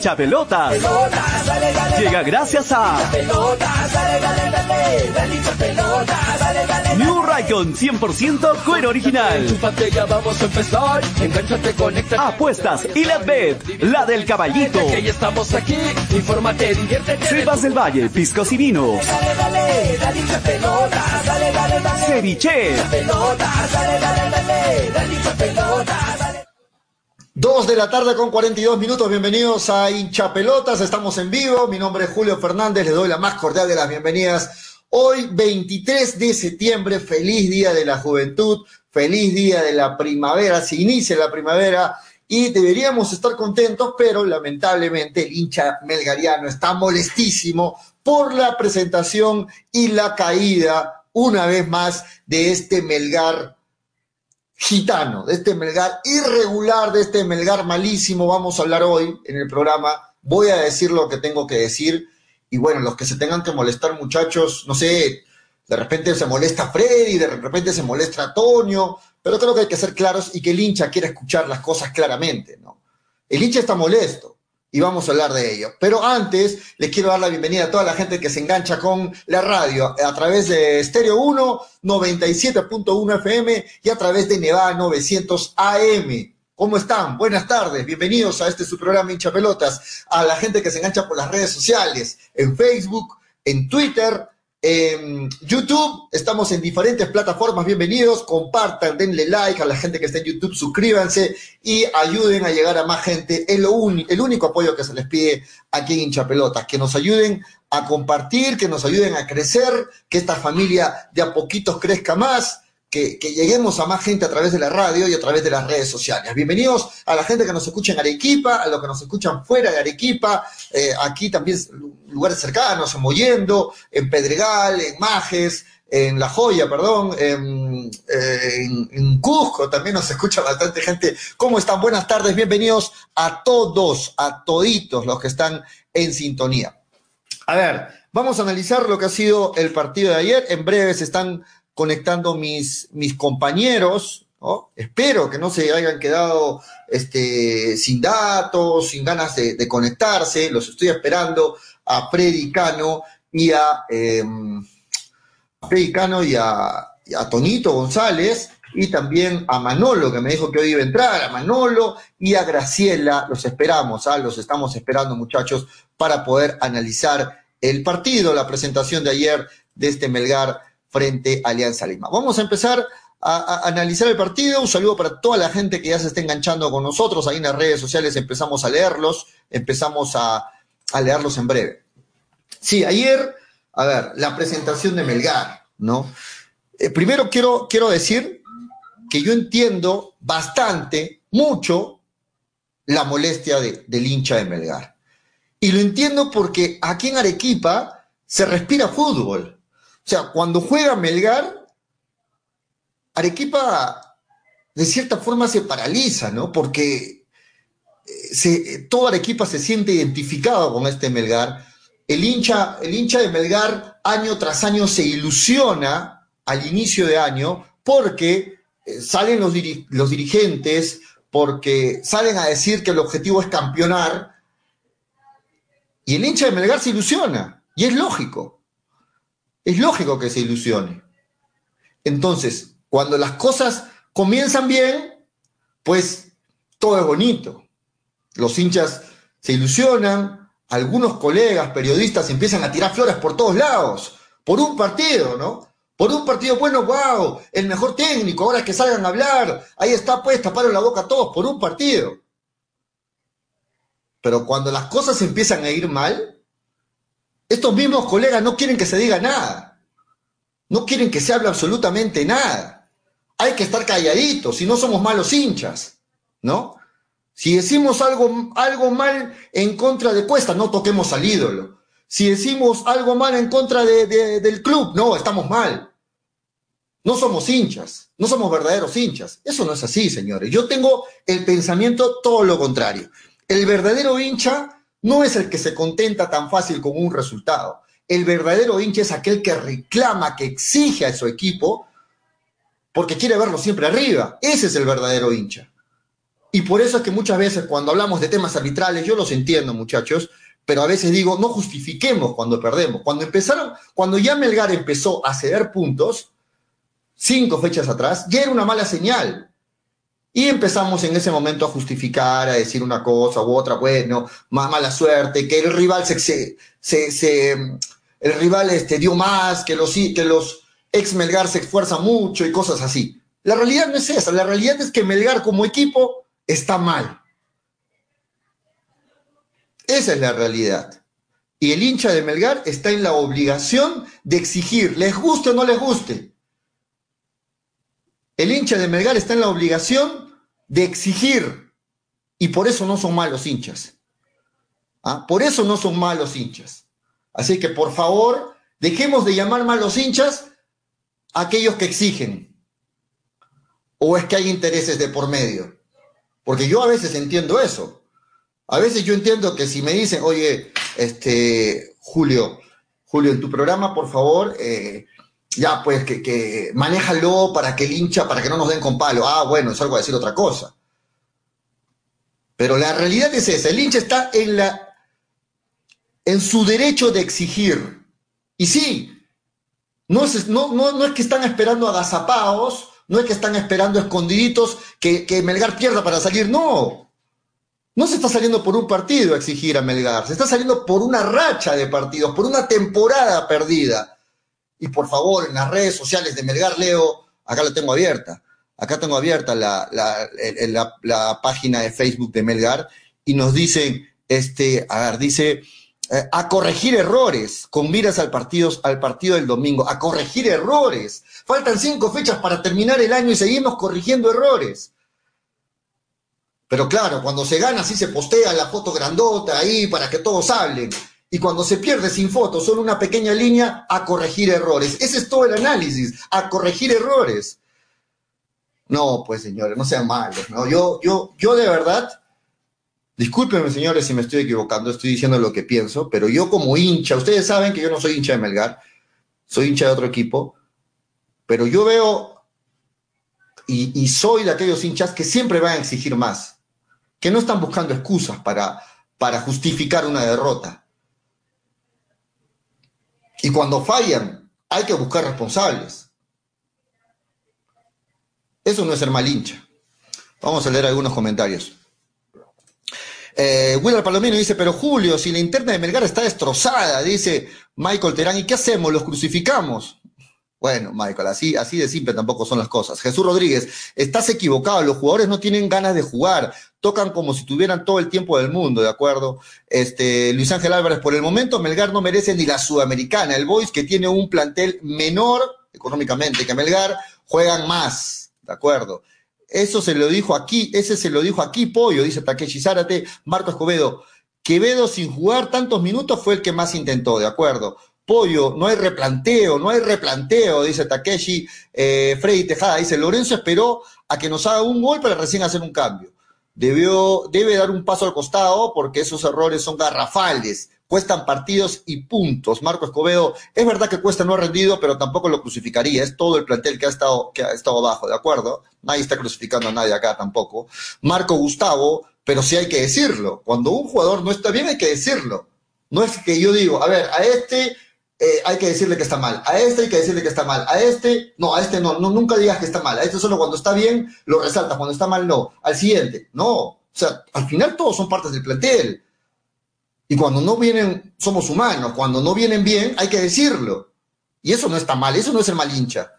hincha pelotas. Llega gracias a New Raycon 100% cuero original. Apuestas y la bet, la del caballito. Estamos del Valle, piscos y vinos. Dale, Dos de la tarde con 42 minutos, bienvenidos a Hincha Pelotas, estamos en vivo, mi nombre es Julio Fernández, les doy la más cordial de las bienvenidas. Hoy 23 de septiembre, feliz día de la juventud, feliz día de la primavera, se inicia la primavera y deberíamos estar contentos, pero lamentablemente el hincha melgariano está molestísimo por la presentación y la caída una vez más de este Melgar gitano, de este Melgar irregular, de este Melgar malísimo, vamos a hablar hoy en el programa. Voy a decir lo que tengo que decir. Y bueno, los que se tengan que molestar, muchachos, no sé, de repente se molesta Freddy, de repente se molesta Antonio, pero creo que hay que ser claros y que el hincha quiera escuchar las cosas claramente, ¿no? El hincha está molesto y vamos a hablar de ello. Pero antes, les quiero dar la bienvenida a toda la gente que se engancha con la radio a través de Stereo 1, 97.1 FM y a través de Nevada 900 AM. ¿Cómo están? Buenas tardes, bienvenidos a este su programa Hincha Pelotas, a la gente que se engancha por las redes sociales, en Facebook, en Twitter, en YouTube, estamos en diferentes plataformas, bienvenidos, compartan, denle like a la gente que está en YouTube, suscríbanse y ayuden a llegar a más gente, es lo el único apoyo que se les pide aquí en Hincha Pelotas, que nos ayuden a compartir, que nos ayuden a crecer, que esta familia de a poquitos crezca más, que, lleguemos a más gente a través de la radio y a través de las redes sociales. Bienvenidos a la gente que nos escucha en Arequipa, a los que nos escuchan fuera de Arequipa, eh, aquí también lugares cercanos, en Mollendo, en Pedregal, en Majes, en La Joya, perdón, eh, en, Cusco también nos escucha bastante gente. ¿Cómo están? Buenas tardes, bienvenidos a todos, a toditos los que están en sintonía. A ver, vamos a analizar lo que ha sido el partido de ayer. En breve se están conectando mis, mis compañeros, Espero que no se hayan quedado este, sin datos, sin ganas de, conectarse. Los estoy esperando a Freddy Cano y a, Cano y a, Tonito González y también a Manolo, que me dijo que hoy iba a entrar, a Manolo y a Graciela. Los esperamos, ¿ah? los estamos esperando, muchachos, para poder analizar el partido, la presentación de ayer de este Melgar frente a Alianza Lima. Vamos a empezar a, analizar el partido. Un saludo para toda la gente que ya se está enganchando con nosotros. Ahí en las redes sociales empezamos a leerlos, empezamos a, leerlos en breve. Sí, ayer, a ver, la presentación de Melgar, ¿no? Eh, primero quiero, quiero decir que yo entiendo bastante, mucho, la molestia del hincha de Melgar. Y lo entiendo porque aquí en Arequipa se respira fútbol. O sea, cuando juega Melgar, Arequipa de cierta forma se paraliza, ¿no? Porque eh, se, toda Arequipa se siente identificado con este Melgar. El hincha, el hincha de Melgar año tras año se ilusiona al inicio de año porque eh, salen los dirigentes, porque salen a decir que el objetivo es campeonar. Y el hincha de Melgar se ilusiona. Y es lógico. Es lógico que se ilusione. Entonces, cuando las cosas comienzan bien, pues todo es bonito. Los hinchas se ilusionan, algunos colegas, periodistas empiezan a tirar flores por todos lados, por un partido, ¿no? Por un partido bueno, wow, el mejor técnico, ahora que salgan a hablar, ahí está pues, taparon la boca a todos por un partido. Pero cuando las cosas empiezan a ir mal, estos mismos colegas no quieren que se diga nada. No quieren que se hable absolutamente nada. Hay que estar calladitos, si no somos malos hinchas, ¿no? Si decimos algo, algo mal en contra de Cuesta, no toquemos al ídolo. Si decimos algo mal en contra del club, no, estamos mal. No somos hinchas, no somos verdaderos hinchas. Eso no es así, señores. Yo tengo el pensamiento todo lo contrario. El verdadero hincha no es el que se contenta tan fácil con un resultado. El verdadero hincha es aquel que reclama, que exige a su equipo porque quiere verlo siempre arriba. Ese es el verdadero hincha. Y por eso es que muchas veces cuando hablamos de temas arbitrales, yo los entiendo, muchachos, pero a veces digo, no justifiquemos cuando perdemos. Cuando empezaron, cuando ya Melgar empezó a ceder puntos, cinco fechas atrás, ya era una mala señal. Y empezamos en ese momento a justificar, a decir una cosa u otra, bueno, más mala suerte, que el rival se, se, se, el rival este, dio más, que los, que los ex Melgar se esfuerzan mucho y cosas así. La realidad no es esa, la realidad es que Melgar como equipo está mal. Esa es la realidad. Y el hincha de Melgar está en la obligación de exigir, les guste o no les guste. El hincha de Melgar está en la obligación de exigir. Y por eso no son malos hinchas. ¿Ah? Por eso no son malos hinchas. Así que por favor, dejemos de llamar malos hinchas a aquellos que exigen. ¿O es que hay intereses de por medio? Porque yo a veces entiendo eso. A veces yo entiendo que si me dicen, oye, este, Julio, Julio, en tu programa, por favor, eh, ya pues que, que manéjalo para que el hincha, para que no nos den con palo. Ah, bueno, es algo a decir otra cosa. Pero la realidad es esa, el hincha está en la en su derecho de exigir. Y sí, no es, no, no, es que están esperando agazapados, no es que están esperando escondiditos que, que Melgar pierda para salir, no. No se está saliendo por un partido a exigir a Melgar, se está saliendo por una racha de partidos, por una temporada perdida. Y por favor, en las redes sociales de Melgar Leo, acá la tengo abierta, acá tengo abierta la, la, página de Facebook de Melgar y nos dicen, este, a ver, dice, eh, a corregir errores con miras al partido, al partido del domingo, a corregir errores. Faltan cinco fechas para terminar el año y seguimos corrigiendo errores. Pero claro, cuando se gana, sí se postea la foto grandota ahí para que todos hablen y cuando se pierde sin fotos, solo una pequeña línea a corregir errores. Ese es todo el análisis, a corregir errores. No, pues señores, no sean malos. ¿no? Yo, yo, yo de verdad, discúlpenme señores si me estoy equivocando, estoy diciendo lo que pienso, pero yo como hincha, ustedes saben que yo no soy hincha de Melgar, soy hincha de otro equipo, pero yo veo y, soy de aquellos hinchas que siempre van a exigir más, que no están buscando excusas para justificar una derrota y cuando fallan, hay que buscar responsables. Eso no es ser mal hincha. Vamos a leer algunos comentarios. Eh, Willard Palomino dice, pero Julio, si la interna de Melgar está destrozada, dice Michael Terán, ¿y qué hacemos? ¿Los crucificamos? Bueno, Michael, así, así de simple tampoco son las cosas. Jesús Rodríguez, estás equivocado, los jugadores no tienen ganas de jugar, tocan como si tuvieran todo el tiempo del mundo, ¿de acuerdo? Este, Luis Ángel Álvarez, por el momento Melgar no merece ni la Sudamericana, el Boys que tiene un plantel menor económicamente que Melgar, juegan más, ¿de acuerdo? Eso se lo dijo aquí, ese se lo dicho aquí Pollo, dice Takeshi Zárate, Marco Escobedo. Quevedo sin jugar tantos minutos fue el que más intentó, ¿de acuerdo? Pollo, no hay replanteo, no hay replanteo, dice Takeshi. Eh, Freddy Tejada dice, Lorenzo esperó a que nos haga un gol para recién hacer un cambio. Debió, debe dar un paso al costado porque esos errores son garrafales, cuestan partidos y puntos. Marco Escobedo, es verdad que cuesta no ha rendido, pero tampoco lo crucificaría. Es todo el plantel que ha estado, que ha estado bajo, ¿de acuerdo? Nadie está crucificando a nadie acá tampoco. Marco Gustavo, pero sí hay que decirlo. Cuando un jugador no está bien, hay que decirlo. No es que yo digo, a ver, a este eh, hay que decirle que está mal. A este hay que decirle que está mal. A este, no, a este no, no, nunca digas que está mal. A este solo cuando está bien lo resaltas, cuando está mal no. Al siguiente, no. O sea, al final todos son partes del plantel. Y cuando no vienen, somos humanos. Cuando no vienen bien, hay que decirlo. Y eso no está mal, eso no es el mal hincha.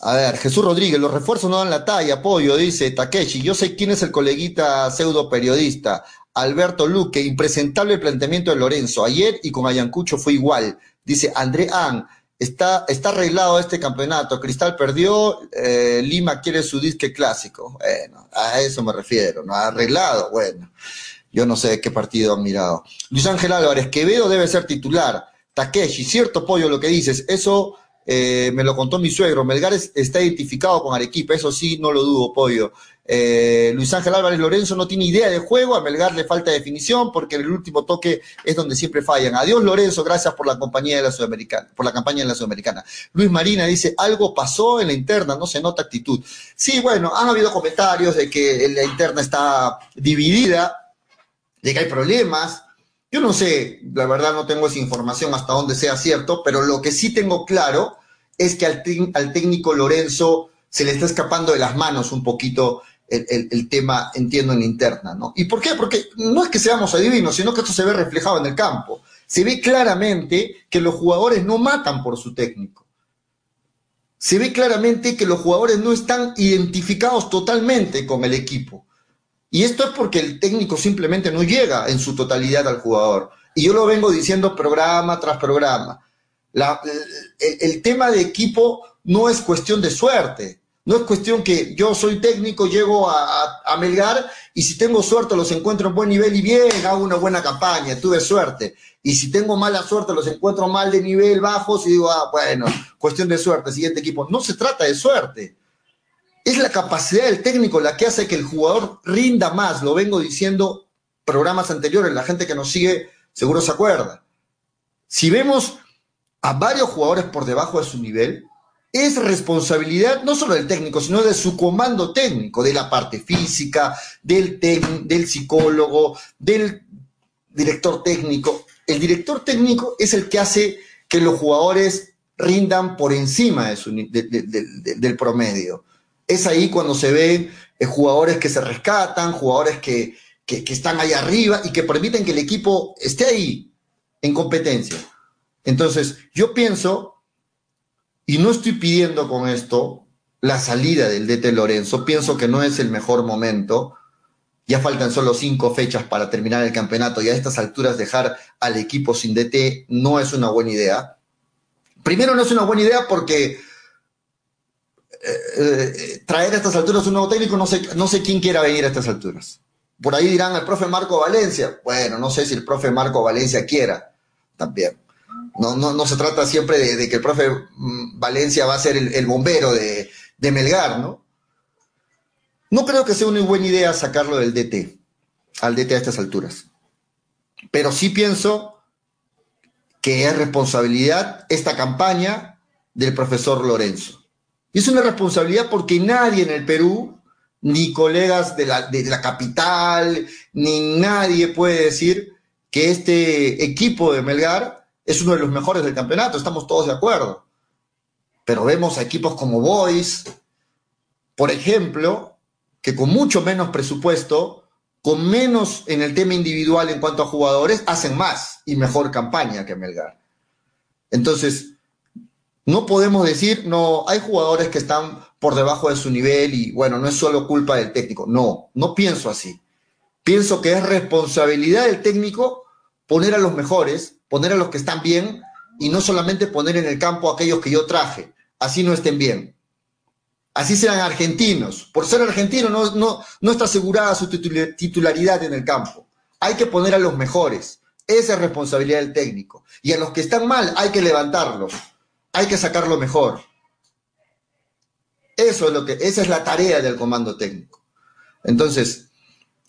A ver, Jesús Rodríguez, los refuerzos no dan la talla, apoyo, dice Takeshi. Yo sé quién es el coleguita pseudo periodista. Alberto Luque, impresentable el planteamiento de Lorenzo. Ayer y con Ayacucho fue igual. Dice André An, está, está arreglado este campeonato. Cristal perdió, eh, Lima quiere su disque clásico. Bueno, a eso me refiero, ¿no? Arreglado, bueno. Yo no sé qué partido han mirado. Luis Ángel Álvarez, Quevedo debe ser titular. Takeshi, cierto pollo lo que dices, eso eh, me lo contó mi suegro, Melgar está identificado con Arequipa, eso sí, no lo dudo, Pollo. Eh, Luis Ángel Álvarez Lorenzo no tiene idea de juego, a Melgar le falta definición porque el último toque es donde siempre fallan. Adiós Lorenzo, gracias por la compañía de la Sudamericana, por la campaña de la Sudamericana. Luis Marina dice, algo pasó en la interna, no se nota actitud. Sí, bueno, han habido comentarios de que la interna está dividida, de que hay problemas. Yo no sé, la verdad no tengo esa información hasta donde sea cierto, pero lo que sí tengo claro es que al técnico Lorenzo se le está escapando de las manos un poquito el, tema, entiendo, en interna, ¿no? ¿Y por qué? Porque no es que seamos adivinos, sino que esto se ve reflejado en el campo. Se ve claramente que los jugadores no matan por su técnico. Se ve claramente que los jugadores no están identificados totalmente con el equipo. Y esto es porque el técnico simplemente no llega en su totalidad al jugador. Y yo lo vengo diciendo programa tras programa. el tema de equipo no es cuestión de suerte. No es cuestión que yo soy técnico, llego a, Melgar y si tengo suerte los encuentro en buen nivel y bien, hago una buena campaña, tuve suerte. Y si tengo mala suerte los encuentro mal de nivel, bajos y digo, ah, bueno, cuestión de suerte, siguiente equipo. No se trata de suerte. Es la capacidad del técnico la que hace que el jugador rinda más. Lo vengo diciendo programas anteriores, la gente que nos sigue seguro se acuerda. Si vemos a varios jugadores por debajo de su nivel, es responsabilidad no solo del técnico, sino de su comando técnico, de la parte física, del, del psicólogo, del director técnico. El director técnico es el que hace que los jugadores rindan por encima del promedio. Es ahí cuando se ven eh, jugadores que se rescatan, jugadores que, que están ahí arriba y que permiten que el equipo esté ahí en competencia. Entonces, yo pienso y no estoy pidiendo con esto la salida del DT Lorenzo, pienso que no es el mejor momento. Ya faltan solo cinco fechas para terminar el campeonato y a estas alturas dejar al equipo sin DT no es una buena idea. Primero no es una buena idea porque eh, eh, traer a estas alturas un nuevo técnico, no sé, no sé quién quiera venir a estas alturas. Por ahí dirán el profe Marco Valencia. Bueno, no sé si el profe Marco Valencia quiera también. No, no, no se trata siempre de, que el profe mm, Valencia va a ser el, bombero de, Melgar, ¿no? No creo que sea una buena idea sacarlo del DT, al DT a estas alturas. Pero sí pienso que es responsabilidad esta campaña del profesor Lorenzo. Y es una responsabilidad porque nadie en el Perú, ni colegas de la, de la capital, ni nadie puede decir que este equipo de Melgar es uno de los mejores del campeonato, estamos todos de acuerdo. Pero vemos a equipos como Boys, por ejemplo, que con mucho menos presupuesto, con menos en el tema individual en cuanto a jugadores, hacen más y mejor campaña que Melgar. Entonces, no podemos decir, no, hay jugadores que están por debajo de su nivel y bueno, no es solo culpa del técnico. No, no pienso así. Pienso que es responsabilidad del técnico poner a los mejores poner a los que están bien y no solamente poner en el campo a aquellos que yo traje, así no estén bien. Así sean argentinos. Por ser argentino no, no, no está asegurada su titularidad en el campo. Hay que poner a los mejores. Esa es responsabilidad del técnico. Y a los que están mal hay que levantarlos. Hay que sacarlo mejor. Eso es lo que, esa es la tarea del comando técnico. Entonces,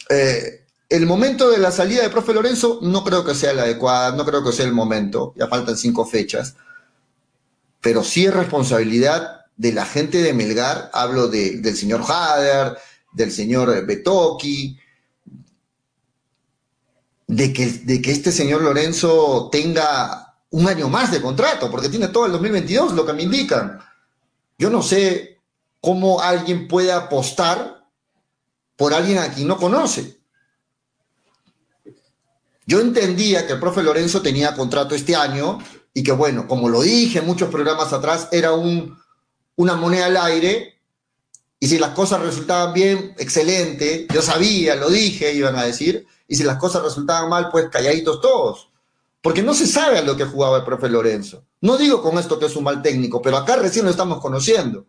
eh, el momento de la salida de profe Lorenzo no creo que sea la adecuada, no creo que sea el momento, ya faltan cinco fechas, pero sí es responsabilidad de la gente de Melgar, hablo del señor Hader, del señor Betoki, de que, de que este señor Lorenzo tenga un año más de contrato, porque tiene todo el 2022, lo que me indican. Yo no sé cómo alguien puede apostar por alguien a quien no conoce. Yo entendía que el profe Lorenzo tenía contrato este año y que, bueno, como lo dije muchos programas atrás, era un, una moneda al aire y si las cosas resultaban bien, excelente. Yo sabía, lo dije, iban a decir. Y si las cosas resultaban mal, pues calladitos todos. Porque no se sabe a lo que jugaba el profe Lorenzo. No digo con esto que es un mal técnico, pero acá recién lo estamos conociendo.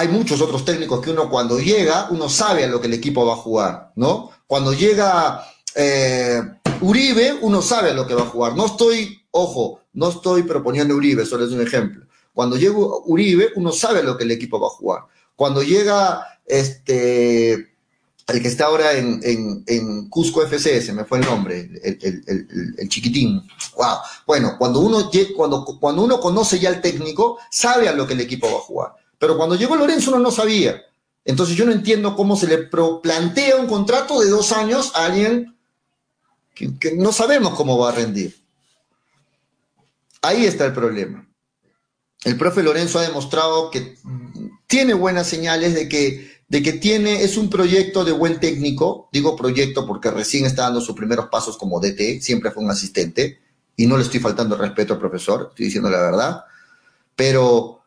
Hay muchos otros técnicos que uno cuando llega, uno sabe a lo que el equipo va a jugar, ¿no? Cuando llega eh, Uribe, uno sabe a lo que va a jugar. No estoy, ojo, No estoy proponiendo Uribe, solo es un ejemplo. Cuando llega Uribe, uno sabe lo que el equipo va a jugar. Cuando llega este, el que está ahora en, Cusco FC, se me fue el nombre, el, chiquitín. Wow. Bueno, cuando uno, cuando, cuando uno conoce ya al técnico, sabe a lo que el equipo va a jugar. Pero cuando llegó Lorenzo uno no sabía. Entonces yo no entiendo cómo se le plantea un contrato de dos años a alguien que no sabemos cómo va a rendir. Ahí está el problema. El profe Lorenzo ha demostrado que tiene buenas señales de que, de que tiene, es un proyecto de buen técnico, digo proyecto porque recién está dando sus primeros pasos como DT, siempre fue un asistente, y no le estoy faltando respeto al profesor, estoy diciendo la verdad, pero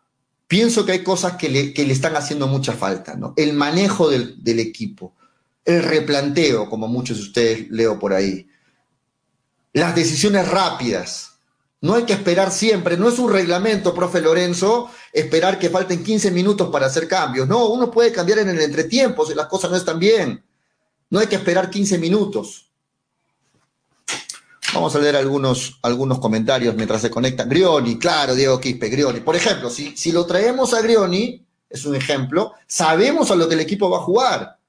pienso que hay cosas que le, que le están haciendo mucha falta, ¿no? El manejo del, del equipo, el replanteo, como muchos de ustedes leo por ahí, las decisiones rápidas, no hay que esperar siempre, no es un reglamento, profe Lorenzo, esperar que falten 15 minutos para hacer cambios. No, uno puede cambiar en el entretiempo si las cosas no están bien. No hay que esperar 15 minutos. Vamos a leer algunos, algunos comentarios mientras se conecta. Grioni, claro, Diego Quispe, Grioni. Por ejemplo, si, si lo traemos a Grioni, es un ejemplo, sabemos a lo que el equipo va a jugar.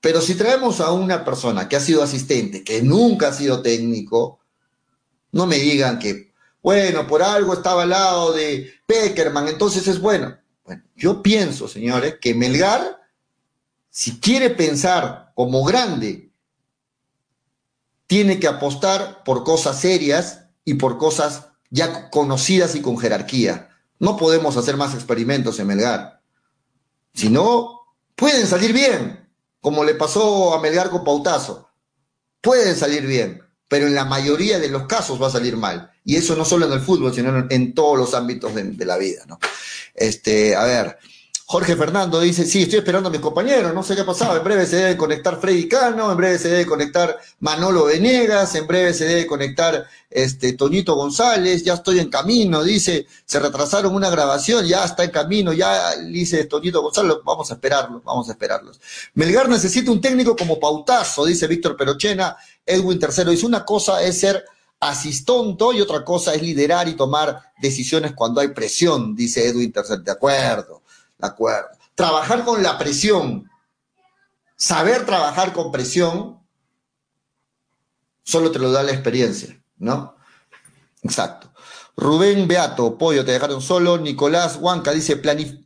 Pero si traemos a una persona que ha sido asistente, que nunca ha sido técnico, no me digan que, bueno, por algo estaba al lado de Peckerman, entonces es bueno. Bueno, yo pienso, señores, que Melgar, si quiere pensar como grande, tiene que apostar por cosas serias y por cosas ya conocidas y con jerarquía. No podemos hacer más experimentos en Melgar. Si no, pueden salir bien, como le pasó a Melgar con Pautazo. Pueden salir bien pero en la mayoría de los casos va a salir mal. Y eso no solo en el fútbol, sino en, todos los ámbitos de, la vida, ¿no? Este, a ver, Jorge Fernando dice, sí, estoy esperando a mis compañeros, no sé qué ha pasado, en breve se debe conectar Freddy Cano, en breve se debe conectar Manolo Venegas, en breve se debe conectar este, Toñito González, ya estoy en camino, dice, se retrasaron una grabación, ya está en camino, ya dice Toñito González, vamos a esperarlos, vamos a esperarlos. Melgar necesita un técnico como Pautazo, dice Víctor Perochena, Edwin III dice, una cosa es ser asistonto y otra cosa es liderar y tomar decisiones cuando hay presión, dice Edwin III. De acuerdo, de acuerdo. Trabajar con la presión, saber trabajar con presión, solo te lo da la experiencia, ¿no? Exacto. Rubén Beato, Pollo, te dejaron solo. Nicolás Huanca dice, planificar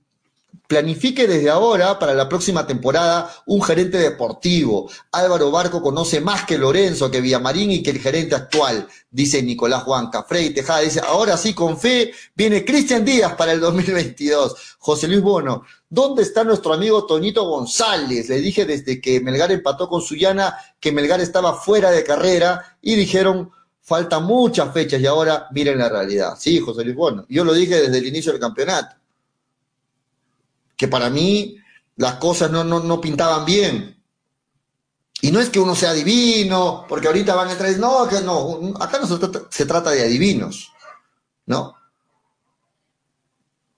Planifique desde ahora para la próxima temporada un gerente deportivo. Álvaro Barco conoce más que Lorenzo, que Villamarín y que el gerente actual, dice Nicolás Juanca. Freddy Tejada dice, ahora sí con fe, viene Cristian Díaz para el 2022. José Luis Bono, ¿dónde está nuestro amigo Toñito González? Le dije desde que Melgar empató con Suyana que Melgar estaba fuera de carrera y dijeron, faltan muchas fechas y ahora miren la realidad. Sí, José Luis Bono, yo lo dije desde el inicio del campeonato que para mí las cosas no, no, pintaban bien. Y no es que uno sea divino, porque ahorita van a entrar, no, que no, acá no se trata, de adivinos, ¿no?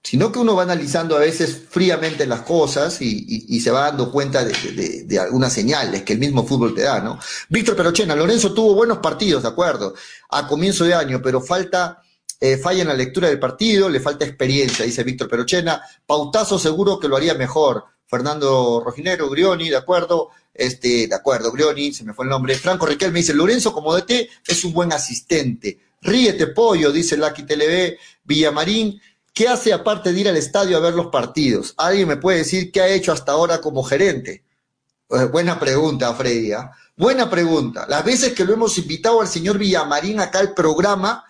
Sino que uno va analizando a veces fríamente las cosas y, se va dando cuenta de, de, algunas señales que el mismo fútbol te da, ¿no? Víctor Perochena, Lorenzo tuvo buenos partidos, de acuerdo, a comienzo de año, pero falta eh, falla en la lectura del partido, le falta experiencia, dice Víctor Perochena. Pautazo seguro que lo haría mejor. Fernando Rojinero, Grioni, de acuerdo. Este, de acuerdo, Grioni, se me fue el nombre. Franco Riquel me dice, Lorenzo como DT es un buen asistente. Ríete pollo, dice Lucky TV. Villamarín, ¿qué hace aparte de ir al estadio a ver los partidos? ¿Alguien me puede decir qué ha hecho hasta ahora como gerente? Eh, buena pregunta, Freddy. ¿ah? Buena pregunta. Las veces que lo hemos invitado al señor Villamarín acá al programa,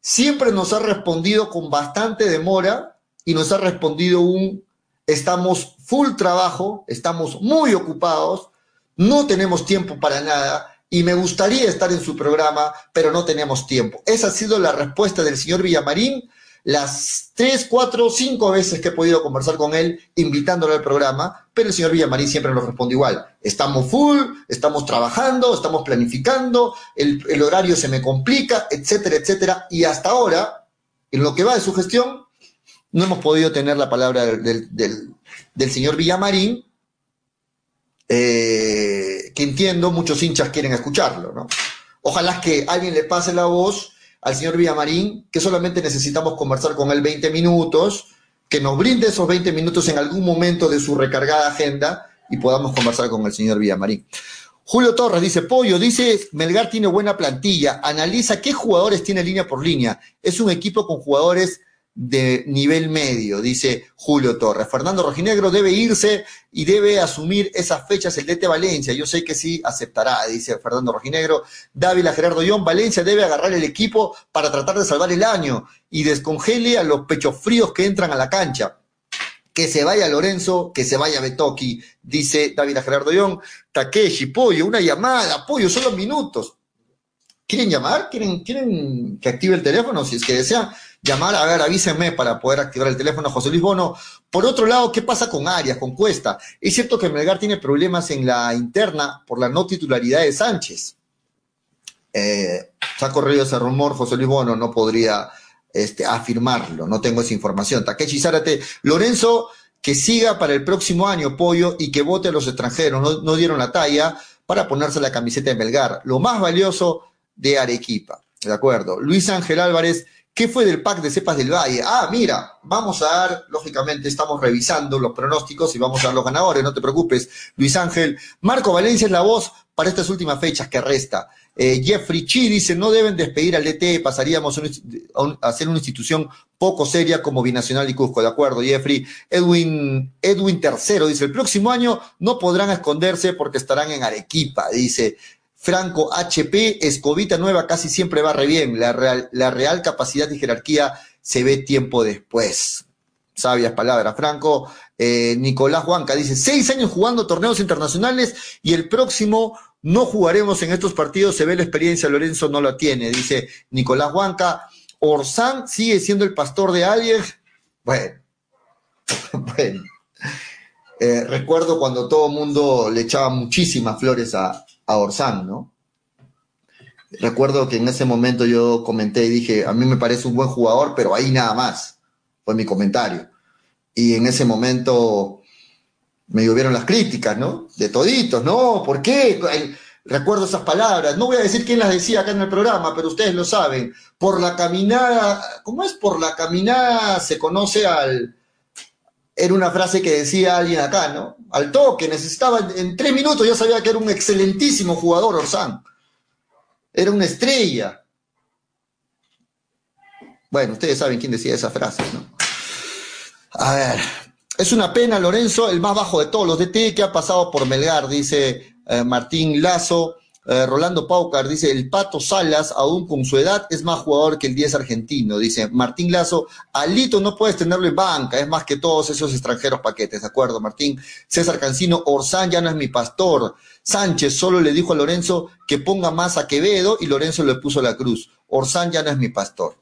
siempre nos ha respondido con bastante demora y nos ha respondido un estamos full trabajo, estamos muy ocupados, no tenemos tiempo para nada y me gustaría estar en su programa, pero no tenemos tiempo. Esa ha sido la respuesta del señor Villamarín las tres, cuatro, cinco veces que he podido conversar con él, invitándolo al programa, pero el señor Villamarín siempre nos responde igual. Estamos full, estamos trabajando, estamos planificando, el, horario se me complica, etcétera, etcétera. Y hasta ahora, en lo que va de su gestión, no hemos podido tener la palabra del, señor Villamarín, eh, que entiendo muchos hinchas quieren escucharlo, ¿no? Ojalá que alguien le pase la voz al señor Villamarín que solamente necesitamos conversar con él 20 minutos, que nos brinde esos 20 minutos en algún momento de su recargada agenda y podamos conversar con el señor Villamarín. Julio Torres dice, Pollo, dice, Melgar tiene buena plantilla, analiza qué jugadores tiene línea por línea. Es un equipo con jugadores de nivel medio, dice Julio Torres. Fernando Rojinegro debe irse y debe asumir esas fechas el DT Valencia. Yo sé que sí aceptará, dice Fernando Rojinegro. Dávila Gerardo John, Valencia debe agarrar el equipo para tratar de salvar el año y descongele a los pechos fríos que entran a la cancha. Que se vaya Lorenzo, que se vaya Betoki, dice Dávila Gerardo John. Takeshi, pollo, una llamada, pollo, solo minutos. ¿Quieren llamar? ¿Quieren, ¿Quieren que active el teléfono? Si es que desean llamar, a ver, avísenme para poder activar el teléfono José Luis Bono. Por otro lado, ¿qué pasa con Arias, con Cuesta? Es cierto que Melgar tiene problemas en la interna por la no titularidad de Sánchez. Eh, se ha corrido ese rumor, José Luis Bono no podría este, afirmarlo, no tengo esa información. Takechi Zárate, Lorenzo, que siga para el próximo año, Pollo, y que vote a los extranjeros, no dieron la talla para ponerse la camiseta de Melgar, lo más valioso de Arequipa. De acuerdo. Luis Ángel Álvarez, ¿Qué fue del pack de cepas del Valle? Ah, mira, vamos a dar, lógicamente estamos revisando los pronósticos y vamos a dar los ganadores, no te preocupes, Luis Ángel. Marco Valencia es la voz para estas últimas fechas que resta. Eh, Jeffrey Chi dice, no deben despedir al DT, pasaríamos a, ser una institución poco seria como Binacional y Cusco, ¿de acuerdo, Jeffrey? Edwin, Edwin Tercero dice, el próximo año no podrán esconderse porque estarán en Arequipa, dice. Franco HP, Escobita Nueva casi siempre va re bien. La real, la real capacidad y jerarquía se ve tiempo después. Sabias palabras, Franco. Eh, Nicolás Huanca dice, seis años jugando torneos internacionales y el próximo no jugaremos en estos partidos, se ve la experiencia, Lorenzo no la tiene, dice Nicolás Huanca. Orsán sigue siendo el pastor de alguien. Bueno, bueno. Eh, recuerdo cuando todo el mundo le echaba muchísimas flores a, a Orsán, ¿no? Recuerdo que en ese momento yo comenté y dije, a mí me parece un buen jugador, pero ahí nada más, fue mi comentario. Y en ese momento me llovieron las críticas, ¿no? De toditos, ¿no? ¿Por qué? Recuerdo esas palabras, no voy a decir quién las decía acá en el programa, pero ustedes lo saben. Por la caminada, ¿cómo es? Por la caminada se conoce al, era una frase que decía alguien acá, ¿no? Al toque, necesitaba, en tres minutos ya sabía que era un excelentísimo jugador, Orsán. Era una estrella. Bueno, ustedes saben quién decía esa frase, ¿no? A ver, es una pena, Lorenzo, el más bajo de todos los DT que ha pasado por Melgar, dice eh, Martín Lazo. Eh, Rolando Paucar dice, el Pato Salas, aún con su edad, es más jugador que el 10 argentino. Dice Martín Lazo, Alito no puedes tenerlo en banca, es más que todos esos extranjeros paquetes, ¿de acuerdo, Martín? César Cancino, Orsán ya no es mi pastor. Sánchez solo le dijo a Lorenzo que ponga más a Quevedo y Lorenzo le puso la cruz. Orsán ya no es mi pastor.